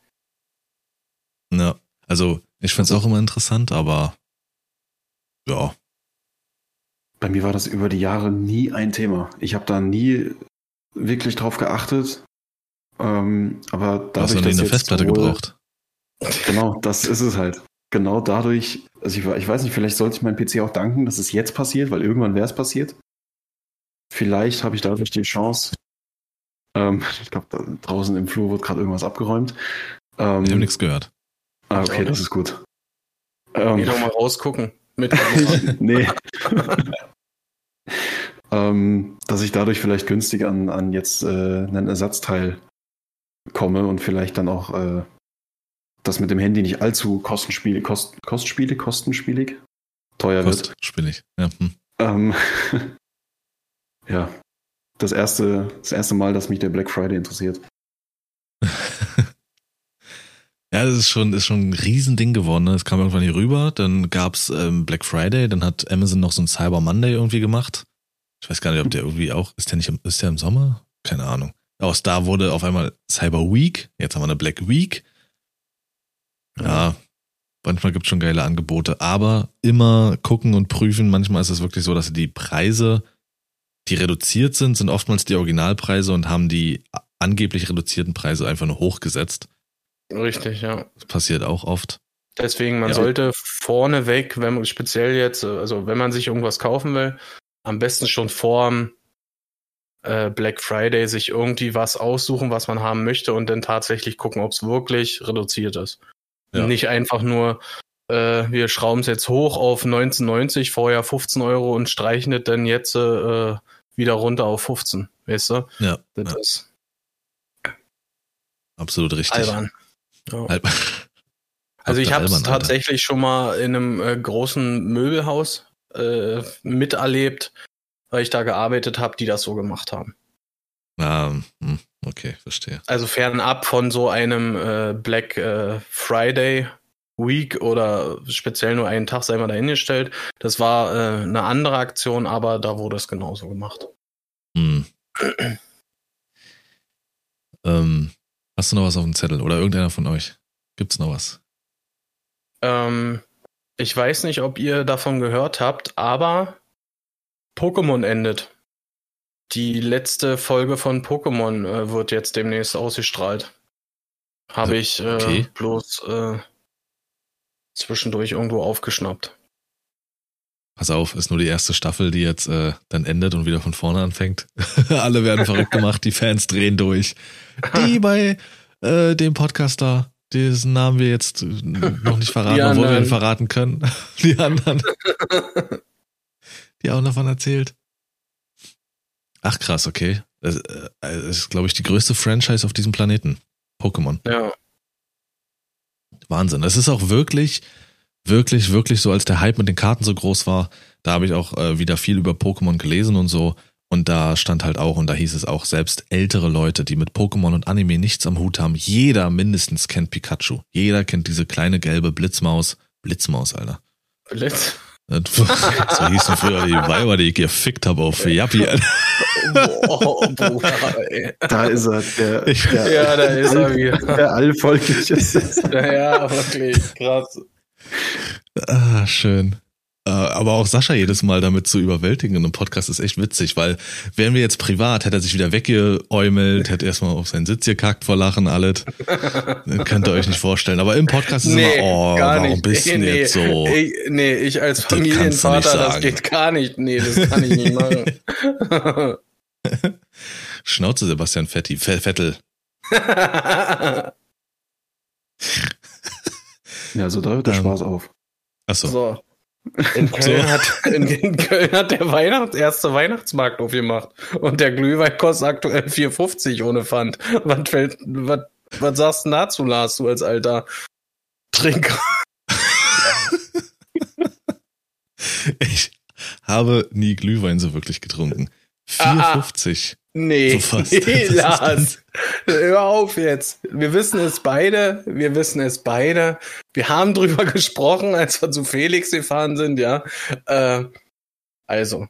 Ja, also ich find's auch immer interessant, aber ja, Bei mir war das über die Jahre nie ein Thema. Ich habe da nie wirklich drauf geachtet. Ähm, aber du hast dadurch, nie dass eine Festplatte sowohl- gebraucht. Genau, das ist es halt. Genau dadurch, also ich, ich weiß nicht, vielleicht sollte ich meinem PC auch danken, dass es jetzt passiert, weil irgendwann wäre es passiert. vielleicht habe ich dadurch die Chance. Ähm, ich glaube, draußen im Flur wird gerade irgendwas abgeräumt. Ähm, ich habe nichts gehört. Ah, okay, das ist gut. Ähm, Geh doch mal rausgucken. Mit nee. ähm, dass ich dadurch vielleicht günstig an, an jetzt äh, einen Ersatzteil komme und vielleicht dann auch äh, das mit dem Handy nicht allzu kostenspielig, kost, kostspielig, kostenspielig, teuer wird. Kostspielig, ja. Hm. Ähm, ja, das erste, das erste Mal, dass mich der Black Friday interessiert. Ja, das ist schon, ist schon ein Riesending geworden. Ne? Es kam irgendwann hier rüber, dann gab's ähm, Black Friday, dann hat Amazon noch so ein Cyber Monday irgendwie gemacht. Ich weiß gar nicht, ob der irgendwie auch, ist der nicht im, ist der im Sommer? Keine Ahnung. Aus da wurde auf einmal Cyber Week, jetzt haben wir eine Black Week. Ja, manchmal gibt's schon geile Angebote, aber immer gucken und prüfen. Manchmal ist es wirklich so, dass die Preise, die reduziert sind, sind oftmals die Originalpreise und haben die angeblich reduzierten Preise einfach nur hochgesetzt. Richtig, ja. Das passiert auch oft. Deswegen, man ja. sollte vorneweg, wenn man speziell jetzt, also wenn man sich irgendwas kaufen will, am besten schon vor äh, Black Friday sich irgendwie was aussuchen, was man haben möchte und dann tatsächlich gucken, ob es wirklich reduziert ist. Ja. Nicht einfach nur, äh, wir schrauben es jetzt hoch auf 1990, vorher 15 Euro und streichen es dann jetzt äh, wieder runter auf 15, weißt du? Ja. Das ja. ist absolut richtig. Albern. Ja. Also ich habe es tatsächlich schon mal in einem äh, großen Möbelhaus äh, miterlebt, weil ich da gearbeitet habe, die das so gemacht haben. Ah, hm, okay, verstehe. Also fernab von so einem äh, Black äh, Friday Week oder speziell nur einen Tag sei mal dahingestellt. Das war äh, eine andere Aktion, aber da wurde es genauso gemacht. Hm. ähm, Hast du noch was auf dem Zettel oder irgendeiner von euch? Gibt's noch was? Ähm, ich weiß nicht, ob ihr davon gehört habt, aber Pokémon endet. Die letzte Folge von Pokémon äh, wird jetzt demnächst ausgestrahlt. Habe äh, ich äh, okay. bloß äh, zwischendurch irgendwo aufgeschnappt. Pass auf, ist nur die erste Staffel, die jetzt äh, dann endet und wieder von vorne anfängt. Alle werden verrückt gemacht, die Fans drehen durch. Die bei äh, dem Podcaster, diesen Namen wir jetzt noch nicht verraten, obwohl wir ihn verraten können. Die anderen. die auch davon erzählt. Ach krass, okay. Das, äh, das ist, glaube ich, die größte Franchise auf diesem Planeten. Pokémon. Ja. Wahnsinn. Es ist auch wirklich, wirklich, wirklich so, als der Hype mit den Karten so groß war, da habe ich auch äh, wieder viel über Pokémon gelesen und so. Und da stand halt auch, und da hieß es auch, selbst ältere Leute, die mit Pokémon und Anime nichts am Hut haben, jeder mindestens kennt Pikachu. Jeder kennt diese kleine gelbe Blitzmaus. Blitzmaus, Alter. Blitz? so hießen früher die Weiber, die ich gefickt habe auf Yappi. Boah, Bruder, Da ist er, der, der Ja, da ist er wieder. Der allvolkliche. ja, wirklich, krass. Ah, schön. Äh, aber auch Sascha jedes Mal damit zu überwältigen in einem Podcast ist echt witzig, weil wären wir jetzt privat, hätte er sich wieder weggeäumelt, hätte erstmal auf seinen Sitz gekackt vor Lachen, alles. Könnt ihr euch nicht vorstellen. Aber im Podcast ist nee, immer, oh, warum nicht. bist du nee, jetzt so? Ich, nee, ich als Familienvater, das geht gar nicht. Nee, das kann ich nicht machen. Schnauze, Sebastian Fetti, Vettel. ja, so da hört der ähm, Spaß auf. Achso. So. In Köln, so. hat, in, in Köln hat der Weihnachts-, erste Weihnachtsmarkt aufgemacht. Und der Glühwein kostet aktuell 4,50 ohne Pfand. Was, fällt, was, was sagst du dazu, Lars, du als alter Trinker? ich habe nie Glühwein so wirklich getrunken. 4,50. Nee, so nee Lars. Hör auf jetzt. Wir wissen es beide. Wir wissen es beide. Wir haben drüber gesprochen, als wir zu Felix gefahren sind, ja. Äh, also.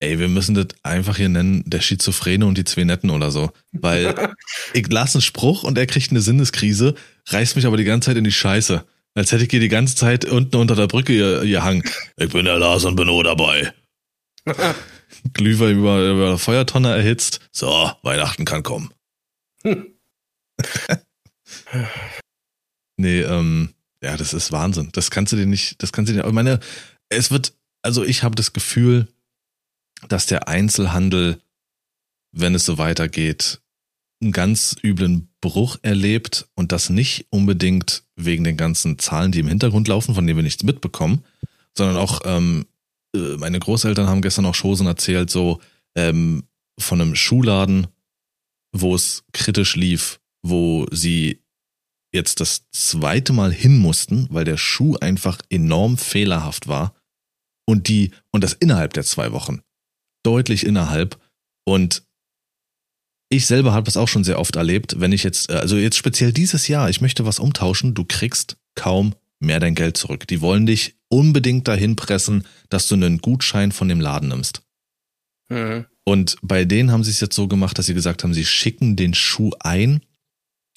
Ey, wir müssen das einfach hier nennen, der Schizophrene und die zwei Netten oder so. Weil ich lasse einen Spruch und er kriegt eine Sinneskrise, reißt mich aber die ganze Zeit in die Scheiße. Als hätte ich hier die ganze Zeit unten unter der Brücke gehangen. Ich bin der Lars und bin auch dabei. Glühwein über, über eine Feuertonne erhitzt. So, Weihnachten kann kommen. nee, ähm, ja, das ist Wahnsinn. Das kannst du dir nicht, das kannst du dir, ich meine, es wird, also ich habe das Gefühl, dass der Einzelhandel, wenn es so weitergeht, einen ganz üblen Bruch erlebt und das nicht unbedingt wegen den ganzen Zahlen, die im Hintergrund laufen, von denen wir nichts mitbekommen, sondern auch ähm, äh, meine Großeltern haben gestern auch Chosen erzählt, so ähm, von einem Schuhladen, wo es kritisch lief, wo sie jetzt das zweite Mal hin mussten, weil der Schuh einfach enorm fehlerhaft war. Und die und das innerhalb der zwei Wochen. Deutlich innerhalb. Und ich selber habe das auch schon sehr oft erlebt, wenn ich jetzt, äh, also jetzt speziell dieses Jahr, ich möchte was umtauschen, du kriegst kaum mehr dein Geld zurück. Die wollen dich unbedingt dahin pressen, dass du einen Gutschein von dem Laden nimmst. Mhm. Und bei denen haben sie es jetzt so gemacht, dass sie gesagt haben, sie schicken den Schuh ein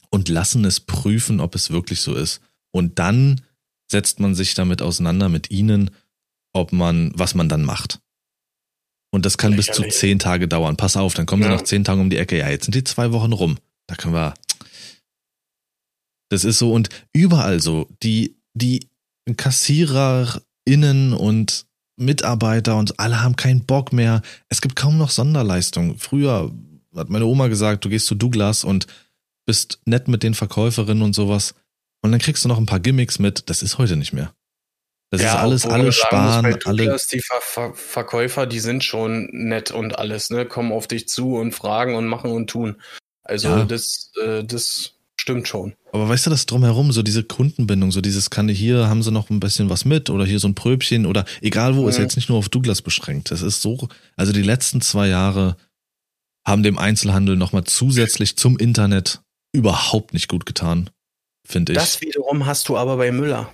und lassen es prüfen, ob es wirklich so ist. Und dann setzt man sich damit auseinander mit ihnen, ob man, was man dann macht. Und das kann Lächerlich. bis zu zehn Tage dauern. Pass auf, dann kommen ja. sie nach zehn Tagen um die Ecke. Ja, jetzt sind die zwei Wochen rum. Da können wir. Das ist so und überall so. Die die KassiererInnen und Mitarbeiter und alle haben keinen Bock mehr. Es gibt kaum noch Sonderleistungen. Früher hat meine Oma gesagt, du gehst zu Douglas und bist nett mit den Verkäuferinnen und sowas. Und dann kriegst du noch ein paar Gimmicks mit. Das ist heute nicht mehr. Das ja, ist alles, alle sparen, muss, alle. Douglas, die Ver Ver Verkäufer, die sind schon nett und alles, ne? Kommen auf dich zu und fragen und machen und tun. Also ja. das, äh, das Stimmt schon. Aber weißt du, das drumherum, so diese Kundenbindung, so dieses kann hier haben sie noch ein bisschen was mit oder hier so ein Pröbchen oder egal wo, mhm. ist jetzt nicht nur auf Douglas beschränkt. Das ist so, also die letzten zwei Jahre haben dem Einzelhandel nochmal zusätzlich zum Internet überhaupt nicht gut getan, finde ich. Das wiederum hast du aber bei Müller.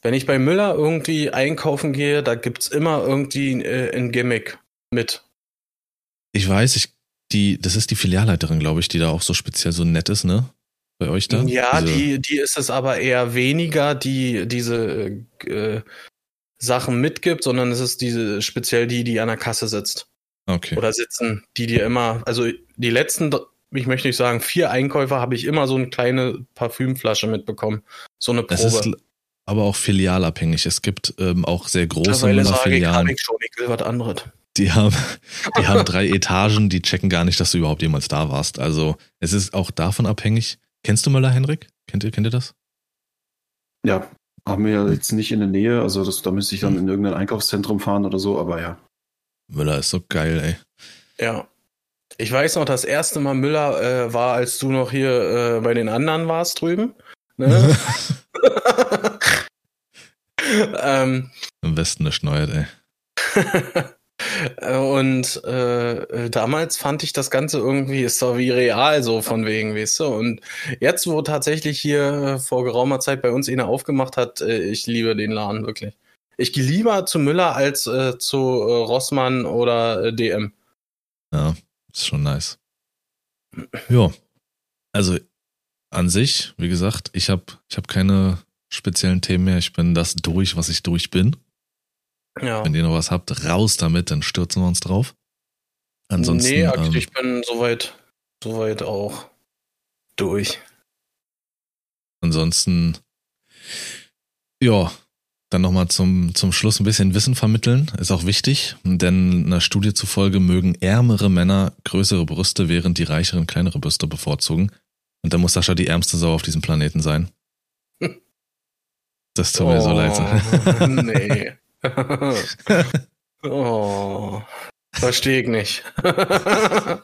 Wenn ich bei Müller irgendwie einkaufen gehe, da gibt's immer irgendwie äh, ein Gimmick mit. Ich weiß, ich die, das ist die Filialleiterin, glaube ich, die da auch so speziell so nett ist, ne? Bei euch da? Ja, diese... die, die ist es aber eher weniger, die diese äh, Sachen mitgibt, sondern es ist diese speziell die, die an der Kasse sitzt. Okay. Oder sitzen, die dir immer, also die letzten, ich möchte nicht sagen, vier Einkäufer habe ich immer so eine kleine Parfümflasche mitbekommen. So eine Probe. Das ist aber auch filialabhängig. Es gibt ähm, auch sehr große Müller-Filialen. Ich, schon, ich will was anderes. Die haben, die haben drei Etagen, die checken gar nicht, dass du überhaupt jemals da warst. Also es ist auch davon abhängig. Kennst du Möller, Henrik? Kennt ihr, kennt ihr das? Ja, haben wir ja jetzt nicht in der Nähe, also das, da müsste ich dann in irgendein Einkaufszentrum fahren oder so, aber ja. Müller ist so geil, ey. Ja. Ich weiß noch, das erste Mal Müller äh, war, als du noch hier äh, bei den anderen warst drüben. Ne? ähm, Im Westen ist Neuert, ey. Und äh, damals fand ich das Ganze irgendwie ist doch wie real, so von wegen, weißt du. Und jetzt, wo tatsächlich hier vor geraumer Zeit bei uns einer aufgemacht hat, äh, ich liebe den Laden wirklich. Ich gehe lieber zu Müller als äh, zu äh, Rossmann oder äh, DM. Ja, ist schon nice. Ja, also an sich, wie gesagt, ich habe ich hab keine speziellen Themen mehr. Ich bin das durch, was ich durch bin. Ja. Wenn ihr noch was habt, raus damit, dann stürzen wir uns drauf. Ansonsten. Nee, ähm, ich bin soweit, soweit auch durch. Ansonsten, ja, dann nochmal zum, zum Schluss ein bisschen Wissen vermitteln, ist auch wichtig, denn einer Studie zufolge mögen ärmere Männer größere Brüste, während die reicheren kleinere Brüste bevorzugen. Und da muss Sascha die ärmste Sau auf diesem Planeten sein. Das tut oh, mir so leid. Oh, nee. oh, verstehe ich nicht.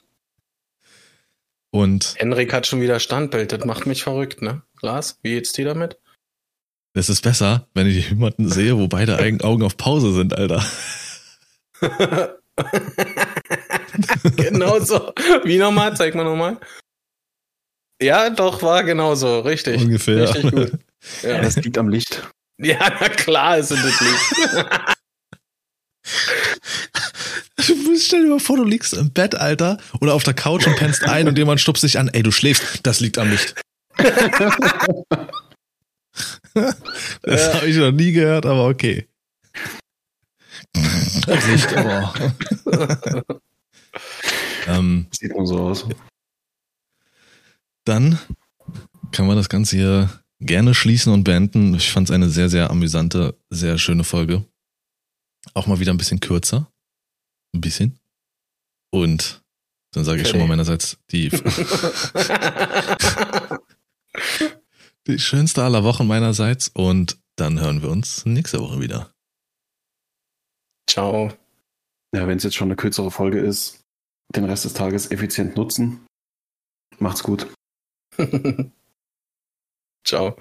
Und Henrik hat schon wieder Standbild, das macht mich verrückt, ne? Lars, wie geht's dir damit? Es ist besser, wenn ich jemanden sehe, wo beide Augen auf Pause sind, Alter. genau so. Wie nochmal? Zeig mal nochmal. Ja, doch, war genauso. Richtig. Ungefähr. Richtig gut. Ja. Das liegt am Licht. Ja, na klar ist es nicht. Stell dir mal vor, du liegst im Bett, Alter, oder auf der Couch und pennst ein und jemand stupst dich an. Ey, du schläfst. Das liegt am Licht. das ja. habe ich noch nie gehört, aber okay. Das Licht, aber. ähm, Sieht man so aus. Dann kann man das Ganze hier gerne schließen und beenden. Ich fand es eine sehr, sehr amüsante, sehr schöne Folge. Auch mal wieder ein bisschen kürzer. Ein bisschen. Und dann sage ich schon mal meinerseits die, die schönste aller Wochen meinerseits und dann hören wir uns nächste Woche wieder. Ciao. Ja, wenn es jetzt schon eine kürzere Folge ist, den Rest des Tages effizient nutzen. Macht's gut. Ciao.